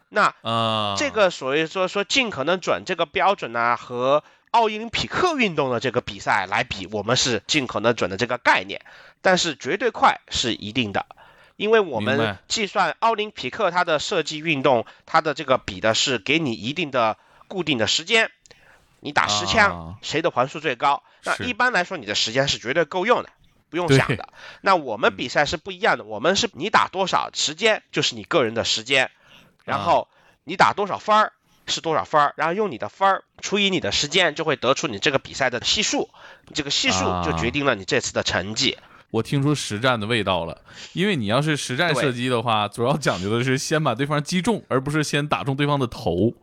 Speaker 2: 那
Speaker 4: 啊，
Speaker 2: 这个所谓说说尽可能准这个标准呢，和奥林匹克运动的这个比赛来比，我们是尽可能准的这个概念，但是绝对快是一定的。因为我们计算奥林匹克它的射击运动，它的这个比的是给你一定的固定的时间，你打十枪，
Speaker 4: 啊
Speaker 2: 谁的环数最高？那一般来说，你的时间是绝对够用的，不用想的。那我们比赛是不一样的，我们是你打多少时间就是你个人的时间，然后你打多少分儿是多少分儿，然后用你的分儿除以你的时间，就会得出你这个比赛的系数，这个系数就决定了你这次的成绩。
Speaker 4: 我听出实战的味道了，因为你要是实战射击的话，主要讲究的是先把对方击中，而不是先打中对方的头。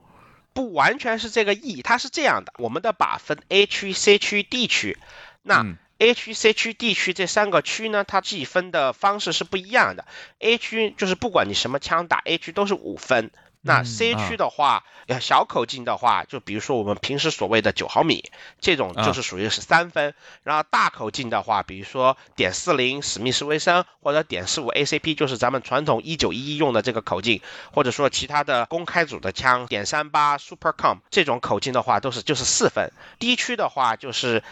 Speaker 2: 不完全是这个意义，它是这样的：我们的靶分 A 区、C 区、D 区，那
Speaker 4: 嗯
Speaker 2: A 区、C 区、D 区这三个区呢，它计分的方式是不一样的。A 区就是不管你什么枪打 A 区都是五分，那
Speaker 3: 嗯
Speaker 2: C
Speaker 4: 啊
Speaker 2: 区的话，呃小口径的话，就比如说我们平时所谓的九毫米这种，
Speaker 4: 啊
Speaker 2: 就是属于是三分。然后大口径的话，比如说点四零史密斯威森或者点四五 ACP，就是咱们传统一九一一用的这个口径，或者说其他的公开组的枪点三八 Super Com 这种口径的话，都是就是四分。D 区的话就是。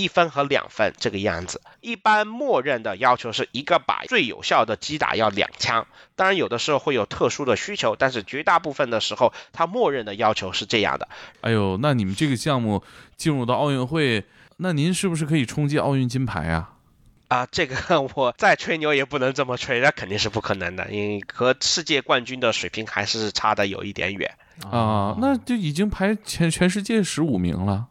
Speaker 2: 一分和两分这个样子，一般默认的要求是一个靶最有效的击打要两枪，当然有的时候会有特殊的需求，但是绝大部分的时候，它默认的要求是这样的。
Speaker 4: 哎呦，那你们这个项目进入到奥运会，那您是不是可以冲击奥运金牌啊？
Speaker 2: 啊，这个我再吹牛也不能这么吹，那肯定是不可能的，因为和世界冠军的水平还是差的有一点远。
Speaker 4: 啊，那就已经排全全世界十五名了。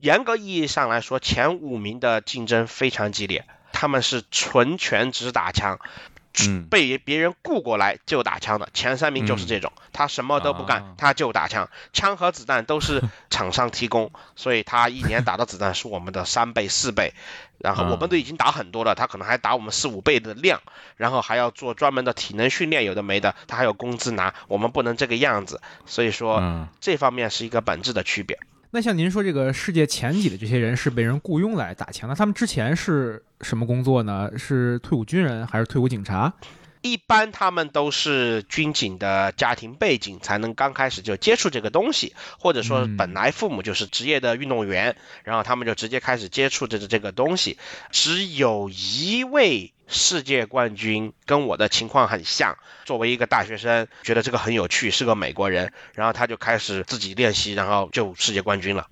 Speaker 2: 严格意义上来说，前五名的竞争非常激烈，他们是纯全职打枪，
Speaker 4: 嗯，
Speaker 2: 被别人雇过来就打枪的。前三名就是这种，他什么都不干，
Speaker 4: 啊
Speaker 2: 他就打枪，枪和子弹都是厂商提供，[laughs] 所以他一年打的子弹是我们的三倍、四倍。然后我们都已经打很多了，他可能还打我们四五倍的量，然后还要做专门的体能训练，有的没的，他还有工资拿，我们不能这个样子。所以说，
Speaker 4: 嗯，
Speaker 2: 这方面是一个本质的区别。
Speaker 3: 那像您说这个世界前几的这些人是被人雇佣来打枪，那他们之前是什么工作呢？是退伍军人还是退伍警察？
Speaker 2: 一般他们都是军警的家庭背景，才能刚开始就接触这个东西，或者说
Speaker 3: 嗯
Speaker 2: 本来父母就是职业的运动员，然后他们就直接开始接触这个这个东西。只有一位世界冠军跟我的情况很像，作为一个大学生，觉得这个很有趣，是个美国人，然后他就开始自己练习，然后就世界冠军了。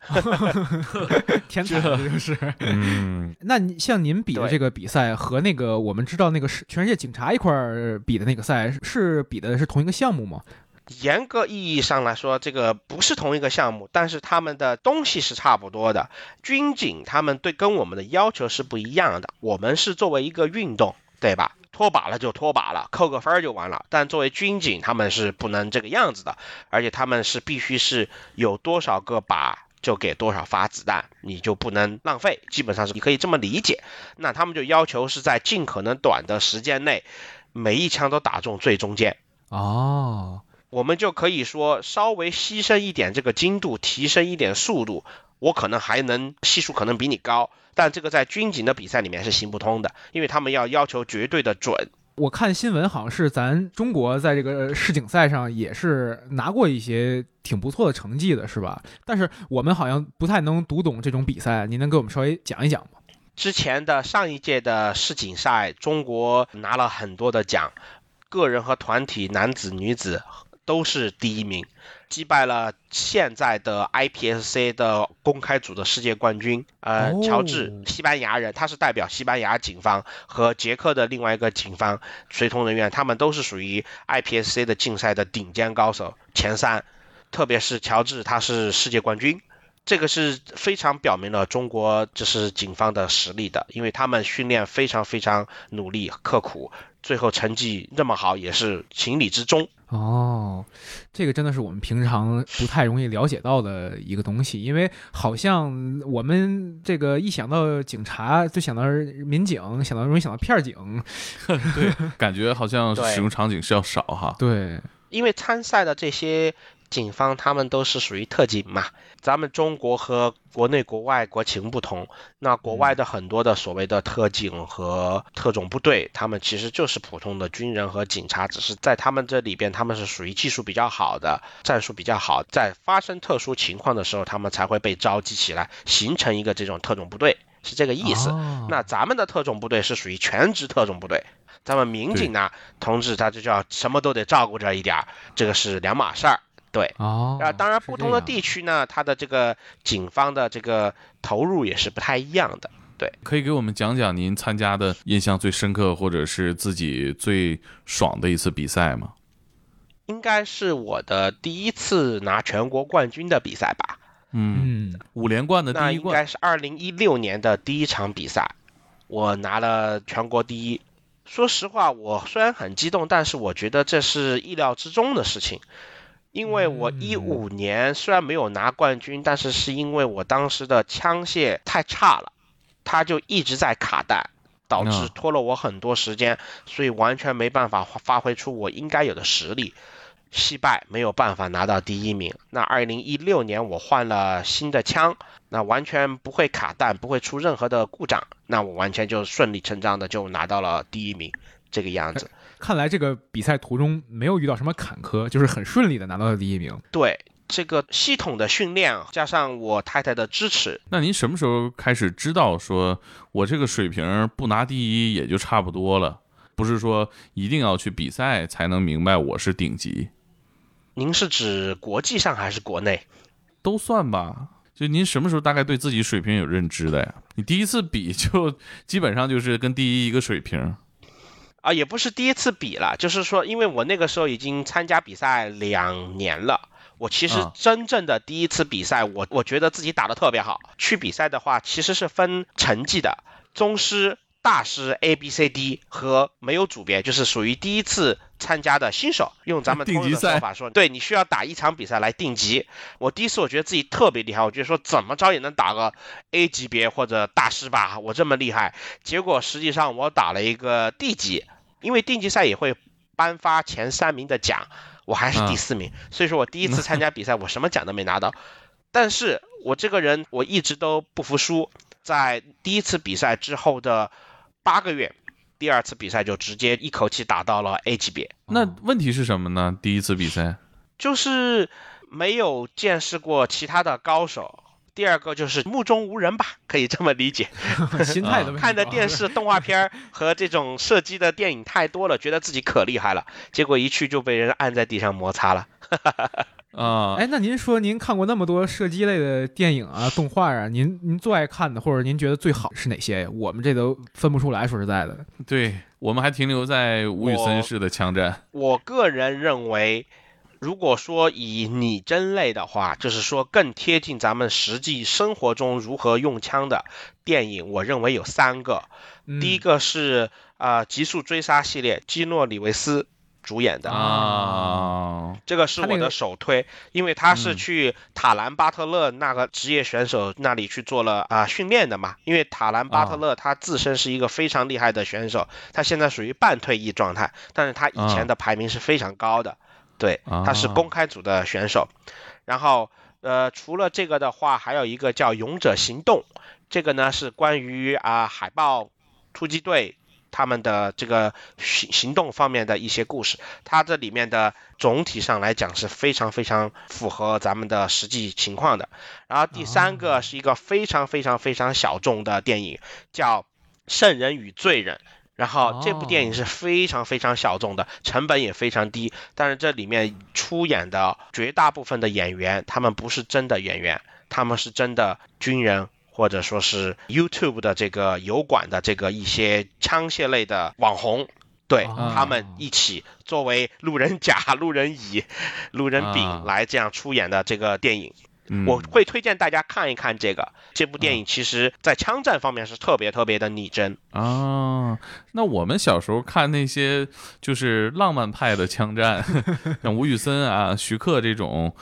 Speaker 2: [laughs]
Speaker 3: 天才，这就是。
Speaker 4: 嗯，
Speaker 3: 那你像您比的这个比赛和那个我们知道那个是全世界警察一块儿比的那个赛，是比的是同一个项目吗？
Speaker 2: 严格意义上来说，这个不是同一个项目，但是他们的东西是差不多的。军警他们对跟我们的要求是不一样的，我们是作为一个运动，对吧？脱靶了就脱靶了，扣个分儿就完了。但作为军警，他们是不能这个样子的，而且他们是必须是有多少个靶就给多少发子弹，你就不能浪费。基本上是你可以这么理解。那他们就要求是在尽可能短的时间内，每一枪都打中最中间。
Speaker 3: 哦，
Speaker 2: 我们就可以说稍微牺牲一点这个精度，提升一点速度，我可能还能系数可能比你高，但这个在军警的比赛里面是行不通的，因为他们要要求绝对的准。
Speaker 3: 我看新闻好像是咱中国在这个世锦赛上也是拿过一些挺不错的成绩的，是吧？但是我们好像不太能读懂这种比赛，您能给我们稍微讲一讲吗？
Speaker 2: 之前的上一届的世锦赛，中国拿了很多的奖，个人和团体、男子、女子都是第一名，击败了现在的 IPSC 的公开组的世界冠军，呃，
Speaker 3: 哦
Speaker 2: 乔治，西班牙人，他是代表西班牙警方和捷克的另外一个警方随同人员，他们都是属于 IPSC 的竞赛的顶尖高手前三，特别是乔治，他是世界冠军。这个是非常表明了中国就是警方的实力的，因为他们训练非常非常努力刻苦，最后成绩那么好也是情理之中。
Speaker 3: 哦，这个真的是我们平常不太容易了解到的一个东西，因为好像我们这个一想到警察就想到民警，想到容易想到片儿警，[laughs]
Speaker 4: 对，感觉好像使用场景是要少哈。
Speaker 3: 对，
Speaker 2: 因为参赛的这些警方，他们都是属于特警嘛。咱们中国和国内国外国情不同，那国外的很多的所谓的特警和特种部队，他们其实就是普通的军人和警察，只是在他们这里边，他们是属于技术比较好的，战术比较好，在发生特殊情况的时候，他们才会被召集起来，形成一个这种特种部队，是这个意思。
Speaker 3: 哦
Speaker 2: 那咱们的特种部队是属于全职特种部队，咱们民警呢，同志他就叫什么都得照顾着一点儿，这个是两码事儿。对，
Speaker 3: 哦，
Speaker 2: 啊，当然不同的地区呢，它的这个警方的这个投入也是不太一样的。
Speaker 4: 对可以给我们讲讲您参加的印象最深刻，或者是自己最爽的一次比赛吗？
Speaker 2: 应该是我的第一次拿全国冠军的比赛吧？
Speaker 4: 嗯，
Speaker 3: 嗯，
Speaker 4: 五连冠的
Speaker 2: 那
Speaker 4: 第一冠，
Speaker 2: 应该是二零一六年的第一场比赛，我拿了全国第一。说实话，我虽然很激动，但是我觉得这是意料之中的事情。因为我
Speaker 3: 嗯
Speaker 2: 一五年虽然没有拿冠军，但是是因为我当时的枪械太差了，它就一直在卡弹，导致
Speaker 4: 嗯
Speaker 2: 拖了我很多时间，所以完全没办法发发挥出我应该有的实力。惜败，没有办法拿到第一名。那二零一六年我换了新的枪，那完全不会卡弹，不会出任何的故障，那我完全就顺理成章的就拿到了第一名，这个样子。
Speaker 3: 看来这个比赛途中没有遇到什么坎坷，就是很顺利的拿到了第一名。
Speaker 2: 对这个系统的训练，加上我太太的支持，
Speaker 4: 那您什么时候开始知道说我这个水平不拿第一也就差不多了？不是说一定要去比赛才能明白我是顶级，
Speaker 2: 您是指国际上还是国内？
Speaker 4: 都算吧。就您什么时候大概对自己水平有认知的呀？你第一次比就基本上就是跟第一一个水平。
Speaker 2: 啊，也不是第一次比了，就是说，因为我那个时候已经参加比赛两年了，我其实
Speaker 4: 啊
Speaker 2: 真正的第一次比赛，我我觉得自己打的特别好。去比赛的话，其实是分成绩的，宗师、大师 A、B、C、D 和没有组别，就是属于第一次参加的新手。用咱们通用的说法说，对你需要打一场比赛来定级。我第一次我觉得自己特别厉害，我觉得说怎么着也能打个 A 级别或者大师吧，我这么厉害。结果实际上我打了一个 D 级，因为定级赛也会颁发前三名的奖，我还是第四名，所以说我第一次参加比赛，我什么奖都没拿到。但是我这个人我一直都不服输，在第一次比赛之后的八个月，第二次比赛就直接一口气打到了 A 级别，
Speaker 4: 那问题是什么呢？第一次比赛，
Speaker 2: 就是没有见识过其他的高手。第二个就是目中无人吧，可以这么理解。[laughs]
Speaker 3: 心态的问题。
Speaker 2: 看的电视、动画片和这种射击的电影太多了，觉得自己可厉害了，结果一去就被人按在地上摩擦了。
Speaker 4: 啊、
Speaker 3: 哎，那您说您看过那么多射击类的电影啊、动画啊，您您最爱看的或者您觉得最好是哪些呀？我们这都分不出来，说实在的。
Speaker 4: 对我们还停留在吴宇森式的枪战。
Speaker 2: 我个人认为，如果说以拟真类的话，就是说更贴近咱们实际生活中如何用枪的电影，我认为有三个。
Speaker 3: 嗯
Speaker 2: 第一个是啊，极速追杀》系列，基诺里维斯主演的。
Speaker 4: 啊，
Speaker 2: 这个是我的首推，因为他是
Speaker 4: 嗯
Speaker 2: 去塔兰巴特勒那个职业选手那里去做了啊、训练的嘛。因为塔兰巴特勒他自身是一个非常厉害的选手，他现在属于半退役状态，但是他以前的排名是非常高的，对，他是
Speaker 4: 啊
Speaker 2: 公开组的选手。然后呃，除了这个的话，还有一个叫《勇者行动》，这个呢是关于啊、海豹突击队他们的这个行行动方面的一些故事。它这里面的总体上来讲是非常非常符合咱们的实际情况的。然后第三个是一个非常非常非常小众的电影，叫《圣人与罪人》。然后这部电影是非常非常小众的，成本也非常低，但是这里面出演的绝大部分的演员，他们不是真的演员，他们是真的军人，或者说是 YouTube 的这个油管的这个一些枪械类的网红。对、
Speaker 3: 啊
Speaker 2: 他们一起作为路人甲、路人乙、路人
Speaker 4: 啊
Speaker 2: 丙来这样出演的这个电影，
Speaker 4: 嗯
Speaker 2: 我会推荐大家看一看这个。这部电影其实在枪战方面是特别特别的拟真。
Speaker 4: 啊，那我们小时候看那些就是浪漫派的枪战，[laughs] 像吴宇森啊、徐克这种，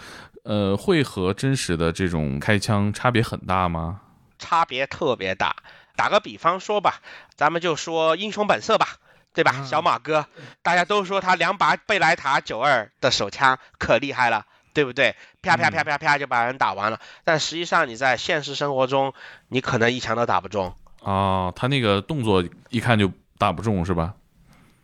Speaker 4: 呃，会和真实的这种开枪差别很大吗？
Speaker 2: 差别特别大。打个比方说吧，咱们就说《英雄本色》吧，对吧？
Speaker 3: 嗯
Speaker 2: 小马哥，大家都说他两把贝莱塔九二的手枪可厉害了，对不对？啪啪啪啪啪就把人打完了。但实际上你在现实生活中，你可能一枪都打不中。
Speaker 4: 啊，他那个动作一看就打不中是吧？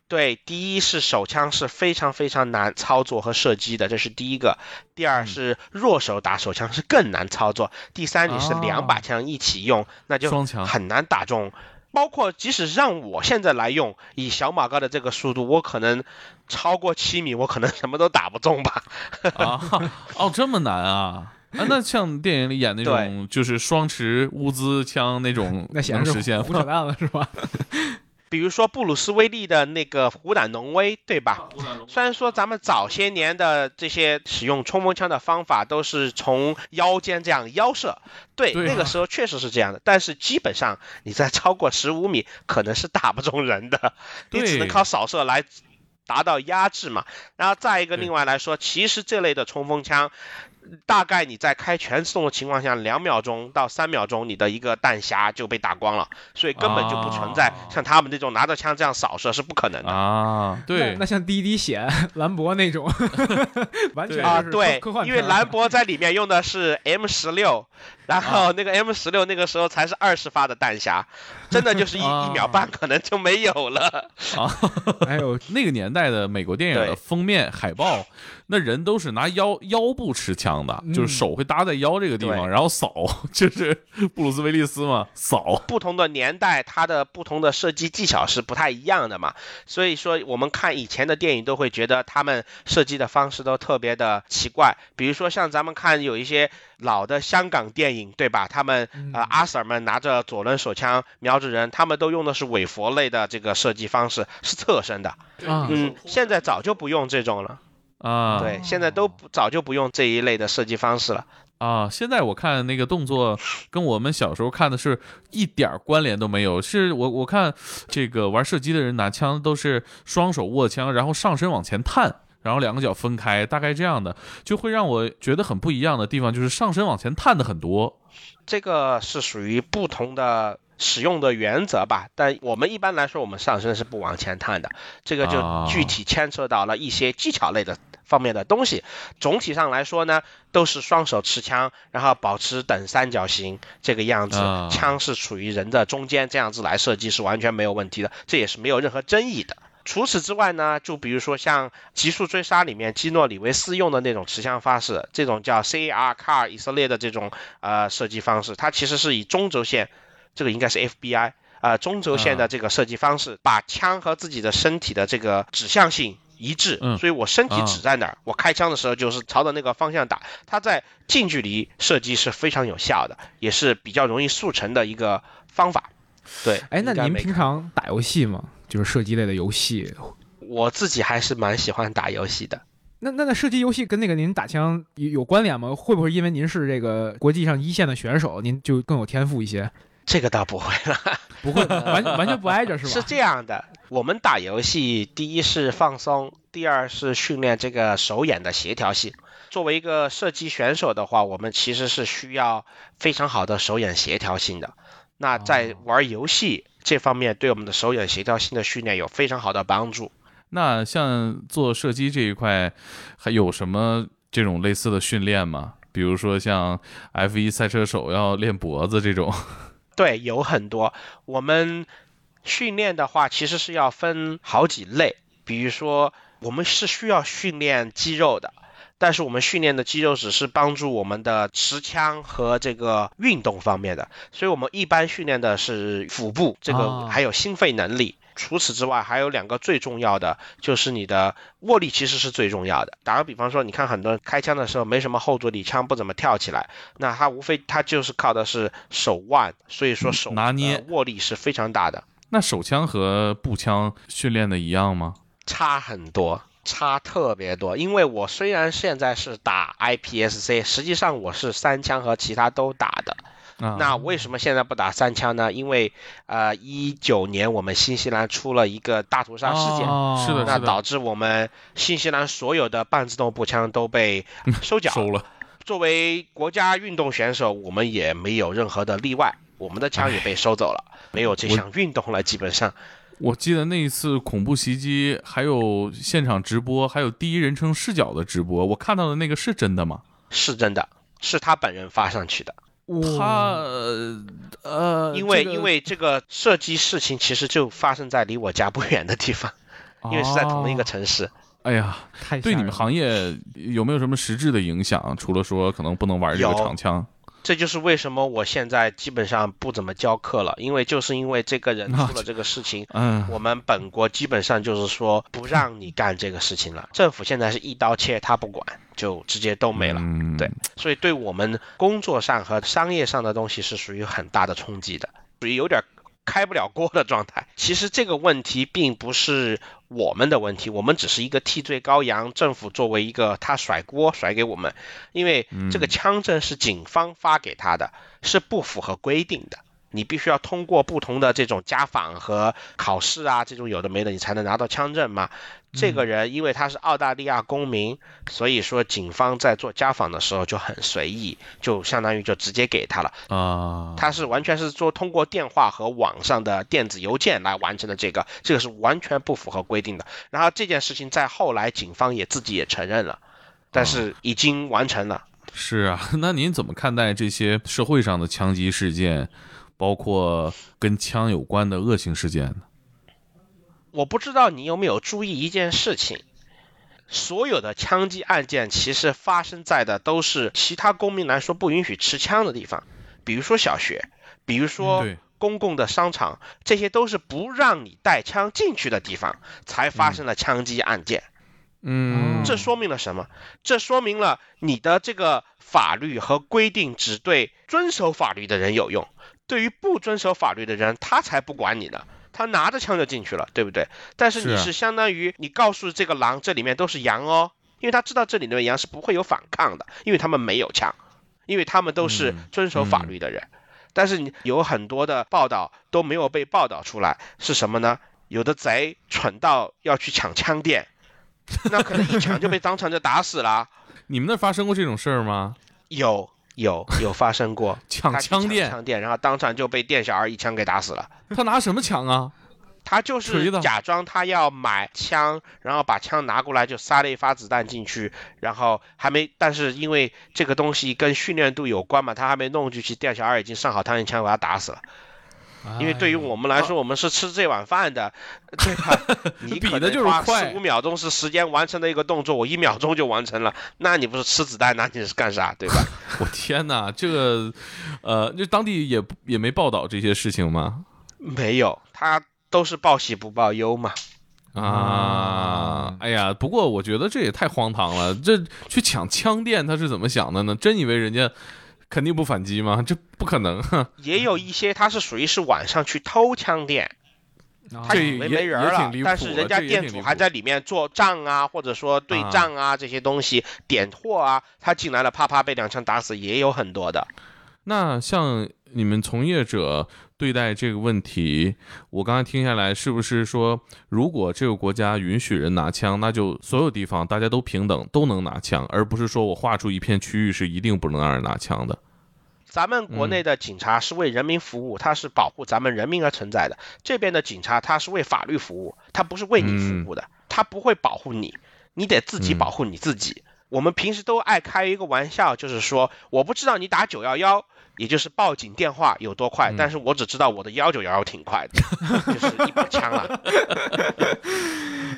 Speaker 2: 对，第一是手枪是非常非常难操作和射击的，这是第一个。第二是弱手打手枪是更难操作。第三，你是两把枪一起用，那就很难打中。包括即使让我现在来用，以小马哥的这个速度，我可能超过七米，我可能什么都打不中吧。
Speaker 4: 啊，哦，这么难啊！啊，那像电影里演那种就是双持乌兹枪那种，
Speaker 3: 那显然是
Speaker 4: 能实现吗？
Speaker 3: 胡扯淡了，是吧？
Speaker 2: 比如说布鲁斯威利的那个虎胆龙威，对吧？虽然说咱们早些年的这些使用冲锋枪的方法都是从腰间这样腰射，对，
Speaker 4: 对啊
Speaker 2: 那个时候确实是这样的，但是基本上你在超过十五米可能是打不中人的，你只能靠扫射来达到压制嘛。然后再一个，另外来说，其实这类的冲锋枪。大概你在开全自动的情况下，两秒钟到三秒钟，你的一个弹匣就被打光了，所以根本就不存在
Speaker 4: 啊。
Speaker 2: 像他们这种拿着枪这样扫射是不可能的。
Speaker 4: 啊，对。
Speaker 3: 那，那像滴滴血、兰博那种，[laughs] 完全
Speaker 2: 啊，对因为兰博在里面用的是 M 十六，然后那个 M 十六那个时候才是二十发的弹匣，真的就是一
Speaker 4: 啊。
Speaker 2: 一秒半可能就没有了。[laughs]
Speaker 3: 还有
Speaker 4: 那个年代的美国电影的封面海报，那人都是拿腰腰部持枪的，就是手会搭在腰这个地方，
Speaker 2: 对
Speaker 4: 然后扫，[laughs] 就是布鲁斯威利斯嘛，扫。
Speaker 2: 不同的年代，它的不同的射击技巧是不太一样的嘛，所以说我们看以前的电影都会觉得他们射击的方式都特别的奇怪，比如说像咱们看有一些老的香港电影，对吧？他们呃阿 Sir 们拿着左轮手枪瞄准人，他们都用的是韦佛类的这个射击方式，是侧身的。
Speaker 3: 啊，
Speaker 2: 嗯，现在早就不用这种了，
Speaker 4: 啊，
Speaker 2: 对，现在都不早就不用这一类的射击方式了。
Speaker 4: 啊，现在我看那个动作跟我们小时候看的是一点儿关联都没有。是我我看这个玩射击的人拿枪都是双手握枪，然后上身往前探，然后两个脚分开，大概这样的，就会让我觉得很不一样的地方，就是上身往前探的很多。
Speaker 2: 这个是属于不同的使用的原则吧，但我们一般来说，我们上身是不往前探的，这个就
Speaker 4: 啊
Speaker 2: 具体牵扯到了一些技巧类的方面的东西。总体上来说呢，都是双手持枪，然后保持等三角形这个样子，
Speaker 4: 啊
Speaker 2: 枪是处于人的中间，这样子来射击是完全没有问题的，这也是没有任何争议的。除此之外呢，就比如说像《极速追杀》里面基诺里维斯用的那种持枪方式，这种叫 CAR 卡尔以色列的这种呃射击方式，它其实是以中轴线，这个应该是 FBI 啊、中轴线的这个射击方式，把枪和自己的身体的这个指向性一致，
Speaker 4: 嗯
Speaker 2: 所以我身体
Speaker 4: 啊
Speaker 2: 指在哪儿，我开枪的时候就是朝着那个方向打。它在近距离射击是非常有效的，也是比较容易速成的一个方法。对，
Speaker 3: 哎，那您平常打游戏吗？就是射击类的游戏，
Speaker 2: 我自己还是蛮喜欢打游戏的。
Speaker 3: 那那那射击游戏跟那个您打枪有有关联吗？会不会因为您是这个国际上一线的选手，您就更有天赋一些？
Speaker 2: 这个倒不会了。
Speaker 3: 不会，完完全不挨着是吧？[laughs]
Speaker 2: 是这样的，我们打游戏，第一是放松，第二是训练这个手眼的协调性。作为一个射击选手的话，我们其实是需要非常好的手眼协调性的。那在玩游戏这方面，对我们的手眼协调性的训练有非常好的帮助。
Speaker 4: 那像做射击这一块，还有什么这种类似的训练吗？比如说像 F1 赛车手要练脖子这种。
Speaker 2: 对，有很多。我们训练的话，其实是要分好几类。比如说，我们是需要训练肌肉的，但是我们训练的肌肉只是帮助我们的持枪和这个运动方面的，所以我们一般训练的是腹部，这个还有心肺能力。除此之外，还有两个最重要的，就是你的握力其实是最重要的。打个比方说，你看很多人开枪的时候没什么后坐力，枪不怎么跳起来，那他无非他就是靠的是手腕，所以说手
Speaker 4: 拿捏
Speaker 2: 握力是非常大的。
Speaker 4: 那手枪和步枪训练的一样吗？
Speaker 2: 差很多，差特别多。因为我虽然现在是打 IPSC，实际上我是三枪和其他都打的。那为什么现在不打三枪呢？因为呃，一九年我们新西兰出了一个大屠杀事件，
Speaker 4: 是的，
Speaker 2: 那导致我们新西兰所有的半自动步枪都被 [laughs] 收缴
Speaker 4: 收了。
Speaker 2: 作为国家运动选手，我们也没有任何的例外，我们的枪也被收走了，没有这项运动了。基本上，
Speaker 4: 我记得那一次恐怖袭击，还有现场直播，还有第一人称视角的直播，我看到的那个是真的吗？
Speaker 2: 是真的，是他本人发上去的。
Speaker 4: 他呃，
Speaker 2: 因为因为这个射击事情其实就发生在离我家不远的地方，因为是在同一个城市。
Speaker 4: 哎呀，太对你们行业有没有什么实质的影响？除了说可能不能玩这个长枪。
Speaker 2: 这就是为什么我现在基本上不怎么教课了，因为就是因为这个人出了这个事情，
Speaker 4: 嗯，
Speaker 2: 我们本国基本上就是说不让你干这个事情了。政府现在是一刀切，他不管，就直接都没了。对，所以对我们工作上和商业上的东西是属于很大的冲击的，属于有点。开不了锅的状态。其实这个问题并不是我们的问题，我们只是一个替罪羔羊。政府作为一个他甩锅甩给我们，因为这个枪证是警方发给他的，是不符合规定的。你必须要通过不同的这种家访和考试啊，这种有的没的，你才能拿到枪证嘛。这个人因为他是澳大利亚公民，所以说警方在做家访的时候就很随意，就相当于就直接给他了
Speaker 4: 啊。
Speaker 2: 他是完全是做通过电话和网上的电子邮件来完成的这个，这个是完全不符合规定的。然后这件事情在后来警方也自己也承认了，但是已经完成了。
Speaker 4: 是啊，[laughs] 那您怎么看待这些社会上的枪击事件？包括跟枪有关的恶性事件呢？
Speaker 2: 我不知道你有没有注意一件事情，所有的枪击案件其实发生在的都是其他公民来说不允许持枪的地方，比如说小学，比如说公共的商场，这些都是不让你带枪进去的地方，才发生了枪击案件。
Speaker 4: 嗯，
Speaker 2: 这说明了什么？这说明了你的这个法律和规定只对遵守法律的人有用。对于不遵守法律的人，他才不管你呢，他拿着枪就进去了，对不对？但是你是相当于你告诉这个狼，这里面都是羊哦，因为他知道这里面羊是不会有反抗的，因为他们没有枪，因为他们都是遵守法律的人。但是你有很多的报道都没有被报道出来，是什么呢？有的贼蠢到要去抢枪店，那可能一抢就被当场就打死了。[laughs]
Speaker 4: 你们那发生过这种事儿吗？
Speaker 2: 有。有 [laughs] 有发生过
Speaker 4: 抢枪店，
Speaker 2: 抢店，然后当场就被店小二一枪给打死了。
Speaker 4: 他拿什么枪啊？
Speaker 2: 他就是假装他要买枪，然后把枪拿过来就塞了一发子弹进去，然后还没，但是因为这个东西跟训练度有关嘛，他还没弄进去，店小二已经上好他的枪把他打死了。因为对于我们来说，我们是吃这碗饭的，对吧？[laughs] 你可能花四五秒钟是时间完成的一个动作，我一秒钟就完成了，那你不是吃子弹，那你是干啥，对吧？[laughs]
Speaker 4: 我天哪，这个，呃，就当地也也没报道这些事情吗？
Speaker 2: 没有，他都是报喜不报忧嘛。
Speaker 4: 啊，哎呀，不过我觉得这也太荒唐了，这去抢枪店，他是怎么想的呢？真以为人家？肯定不反击吗？[laughs] 这不可能。[laughs]
Speaker 2: 也有一些他是属于是晚上去偷枪店，
Speaker 3: 啊
Speaker 2: 他以为没人了但是人家店主还在里面做账啊，或者说对
Speaker 4: 啊
Speaker 2: 账啊这些东西点货啊，他进来了啪啪被两枪打死也有很多的。
Speaker 4: 那像你们从业者对待这个问题，我刚才听下来，是不是说，如果这个国家允许人拿枪，那就所有地方大家都平等，都能拿枪，而不是说我划出一片区域是一定不能让人拿枪的？
Speaker 2: 咱们国内的警察是为人民服务，他是保护咱们人民而存在的。这边的警察他是为法律服务，他不是为你服务的，他不会保护你，你得自己保护你自己。我们平时都爱开一个玩笑，就是说，我不知道你打九幺幺，也就是报警电话有多快，但是我只知道我的幺九幺幺挺快的，就是一把枪了。[laughs]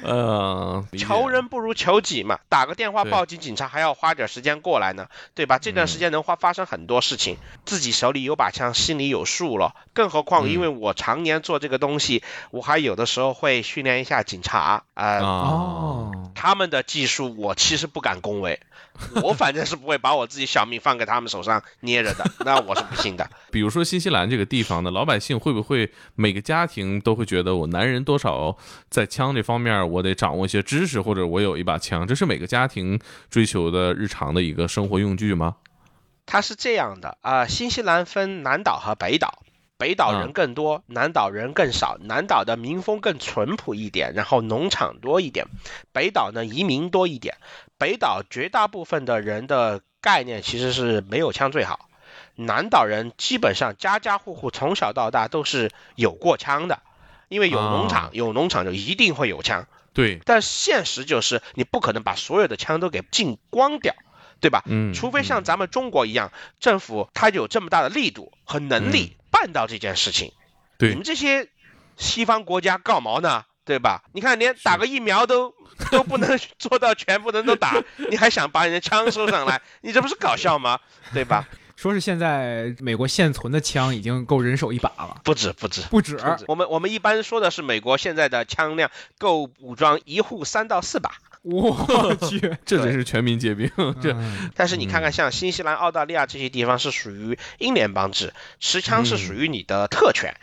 Speaker 4: 呃，
Speaker 2: 求人不如求己嘛，打个电话报警，警察还要花点时间过来呢，对吧？这段
Speaker 4: 嗯
Speaker 2: 时间能发发生很多事情，自己手里有把枪，心里有数了。更何况，
Speaker 4: 嗯
Speaker 2: 因为我常年做这个东西，我还有的时候会训练一下警察啊、呃
Speaker 4: 啊，
Speaker 3: 哦，
Speaker 2: 他们的技术我其实不敢恭维，[laughs] 我反正是不会把我自己小命放给他们手上捏着的，那我是不信的。[laughs]
Speaker 4: 比如说新西兰这个地方的老百姓会不会每个家庭都会觉得我男人多少在枪这方面我得掌握一些知识，或者我有一把枪，这是每个家庭追求的日常的一个生活用具吗？
Speaker 2: 它是这样的啊、新西兰分南岛和北岛，北岛人
Speaker 4: 嗯
Speaker 2: 更多，南岛人更少。南岛的民风更淳朴一点，然后农场多一点。北岛呢移民多一点。北岛绝大部分的人的概念其实是没有枪最好。南岛人基本上家家户户从小到大都是有过枪的，因为有农场，
Speaker 4: 啊
Speaker 2: 有农场就一定会有枪。
Speaker 4: 对，
Speaker 2: 但现实就是你不可能把所有的枪都给禁光掉，对吧？
Speaker 4: 嗯，
Speaker 2: 除非像咱们中国一样，政府它有这么大的力度和能力办到这件事情。
Speaker 4: 嗯对
Speaker 2: 你们这些西方国家干毛呢？对吧？你看，连打个疫苗都都不能 [laughs] 做到全部人都打，你还想把人家枪收上来？你这不是搞笑吗？对吧？[laughs]
Speaker 3: 说是现在美国现存的枪已经够人手一把了，
Speaker 2: 不止不止。
Speaker 3: 不止。
Speaker 2: 不止我们我们一般说的是美国现在的枪量够武装一户三到四把，[laughs]
Speaker 3: 我去，
Speaker 4: 这真是全民皆兵，这
Speaker 3: 嗯
Speaker 2: 但是你看看，像新西兰、澳大利亚这些地方是属于英联邦制，持枪是属于你的特权。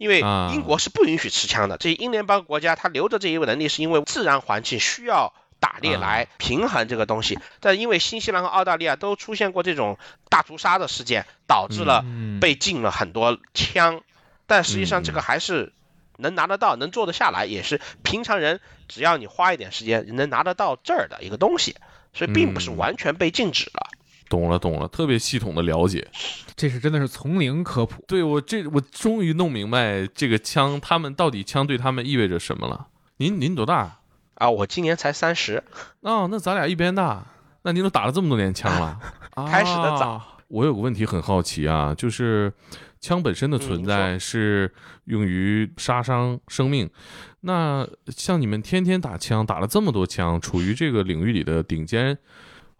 Speaker 2: 因为
Speaker 4: 啊。
Speaker 2: 英国是不允许持枪的，这些英联邦国家它留着这一个能力，是因为自然环境需要打猎来平衡这个东西。但因为新西兰和澳大利亚都出现过这种大屠杀的事件，导致了
Speaker 3: 嗯
Speaker 2: 被禁了很多枪，但实际上这个还是能拿得到、能做得下来，也是平常人只要你花一点时间能拿得到这儿的一个东西，所以并不是
Speaker 4: 嗯。
Speaker 2: 完全被禁止了。
Speaker 4: 懂了懂了，特别系统的了解。
Speaker 3: 这是真的是从零科普。
Speaker 4: 对我这我终于弄明白这个枪，他们到底枪对他们意味着什么了。您您多大？
Speaker 2: 啊，我今年才三十，
Speaker 4: 哦，那咱俩一边大，那您都打了这么多年枪了，[laughs]
Speaker 2: 开始的早
Speaker 4: 啊我有个问题很好奇啊，就是枪本身的存
Speaker 2: 嗯
Speaker 4: 在是用于杀伤生命，那像你们天天打枪，打了这么多枪，处于这个领域里的顶尖，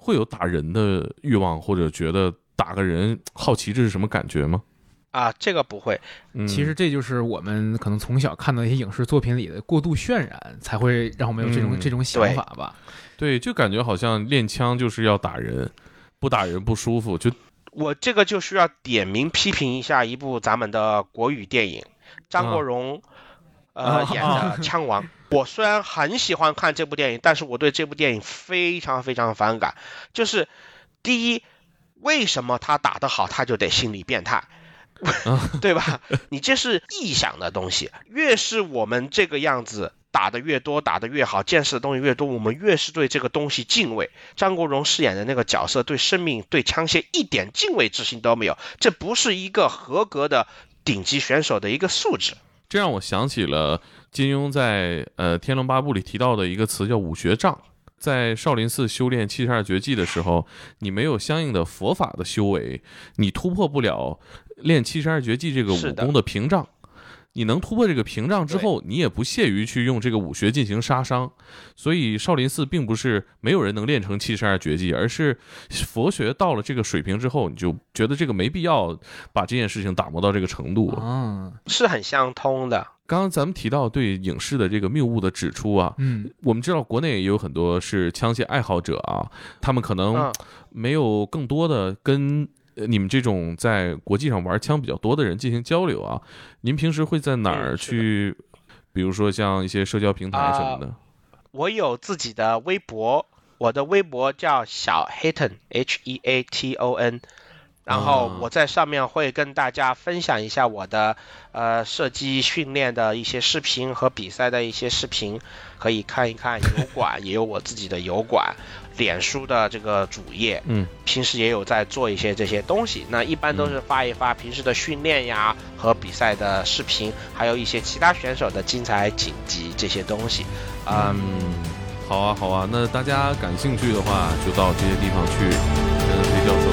Speaker 4: 会有打人的欲望，或者觉得打个人好奇这是什么感觉吗？
Speaker 2: 啊，这个不会，
Speaker 4: 嗯，
Speaker 3: 其实这就是我们可能从小看到一些影视作品里的过度渲染，才会让我们有这种、
Speaker 4: 嗯
Speaker 3: 这种想法吧。
Speaker 4: 对，就感觉好像练枪就是要打人，不打人不舒服，就
Speaker 2: 我这个就需要点名批评一下一部咱们的国语电影，张国荣。呃，
Speaker 3: 啊
Speaker 2: 演的《枪王》，我虽然很喜欢看这部电影，但是我对这部电影非常非常反感。就是第一，为什么他打得好，他就得心理变态？对吧？你这是臆想的东西。越是我们这个样子打得越多，打得越好，见识的东西越多，我们越是对这个东西敬畏。张国荣饰演的那个角色，对生命、对枪械一点敬畏之心都没有，这不是一个合格的顶级选手的一个素质。
Speaker 4: 这让我想起了金庸在呃《天龙八部》里提到的一个词，叫武学障。在少林寺修炼七十二绝技的时候，你没有相应的佛法的修为，你突破不了练七十二绝技这个武功的屏障。你能突破这个屏障之后，你也不屑于去用这个武学进行杀伤。所以少林寺并不是没有人能练成七十二绝技，而是佛学到了这个水平之后，你就觉得这个没必要把这件事情打磨到这个程度。
Speaker 3: 嗯，
Speaker 2: 是很相通的。
Speaker 4: 刚刚咱们提到对影视的这个谬误的指出啊，
Speaker 3: 嗯，
Speaker 4: 我们知道国内也有很多是枪械爱好者啊，他们可能
Speaker 2: 嗯，
Speaker 4: 没有更多的跟呃你们这种在国际上玩枪比较多的人进行交流啊。您平时会在哪儿去比如说像一些社交平台什么的。
Speaker 2: 我有自己的微博，我的微博叫小黑 n H E A T O N，然后我在上面会跟大家分享一下我的呃射击训练的一些视频和比赛的一些视频，可以看一看油管，也有我自己的油管。脸书的这个主页，
Speaker 4: 嗯，
Speaker 2: 平时也有在做一些这些东西。那一般都是发一发平时的训练呀和比赛的视频，还有一些其他选手的精彩锦集这些东西。嗯，
Speaker 4: 好啊，好啊。那大家感兴趣的话，就到这些地方去跟雷教授。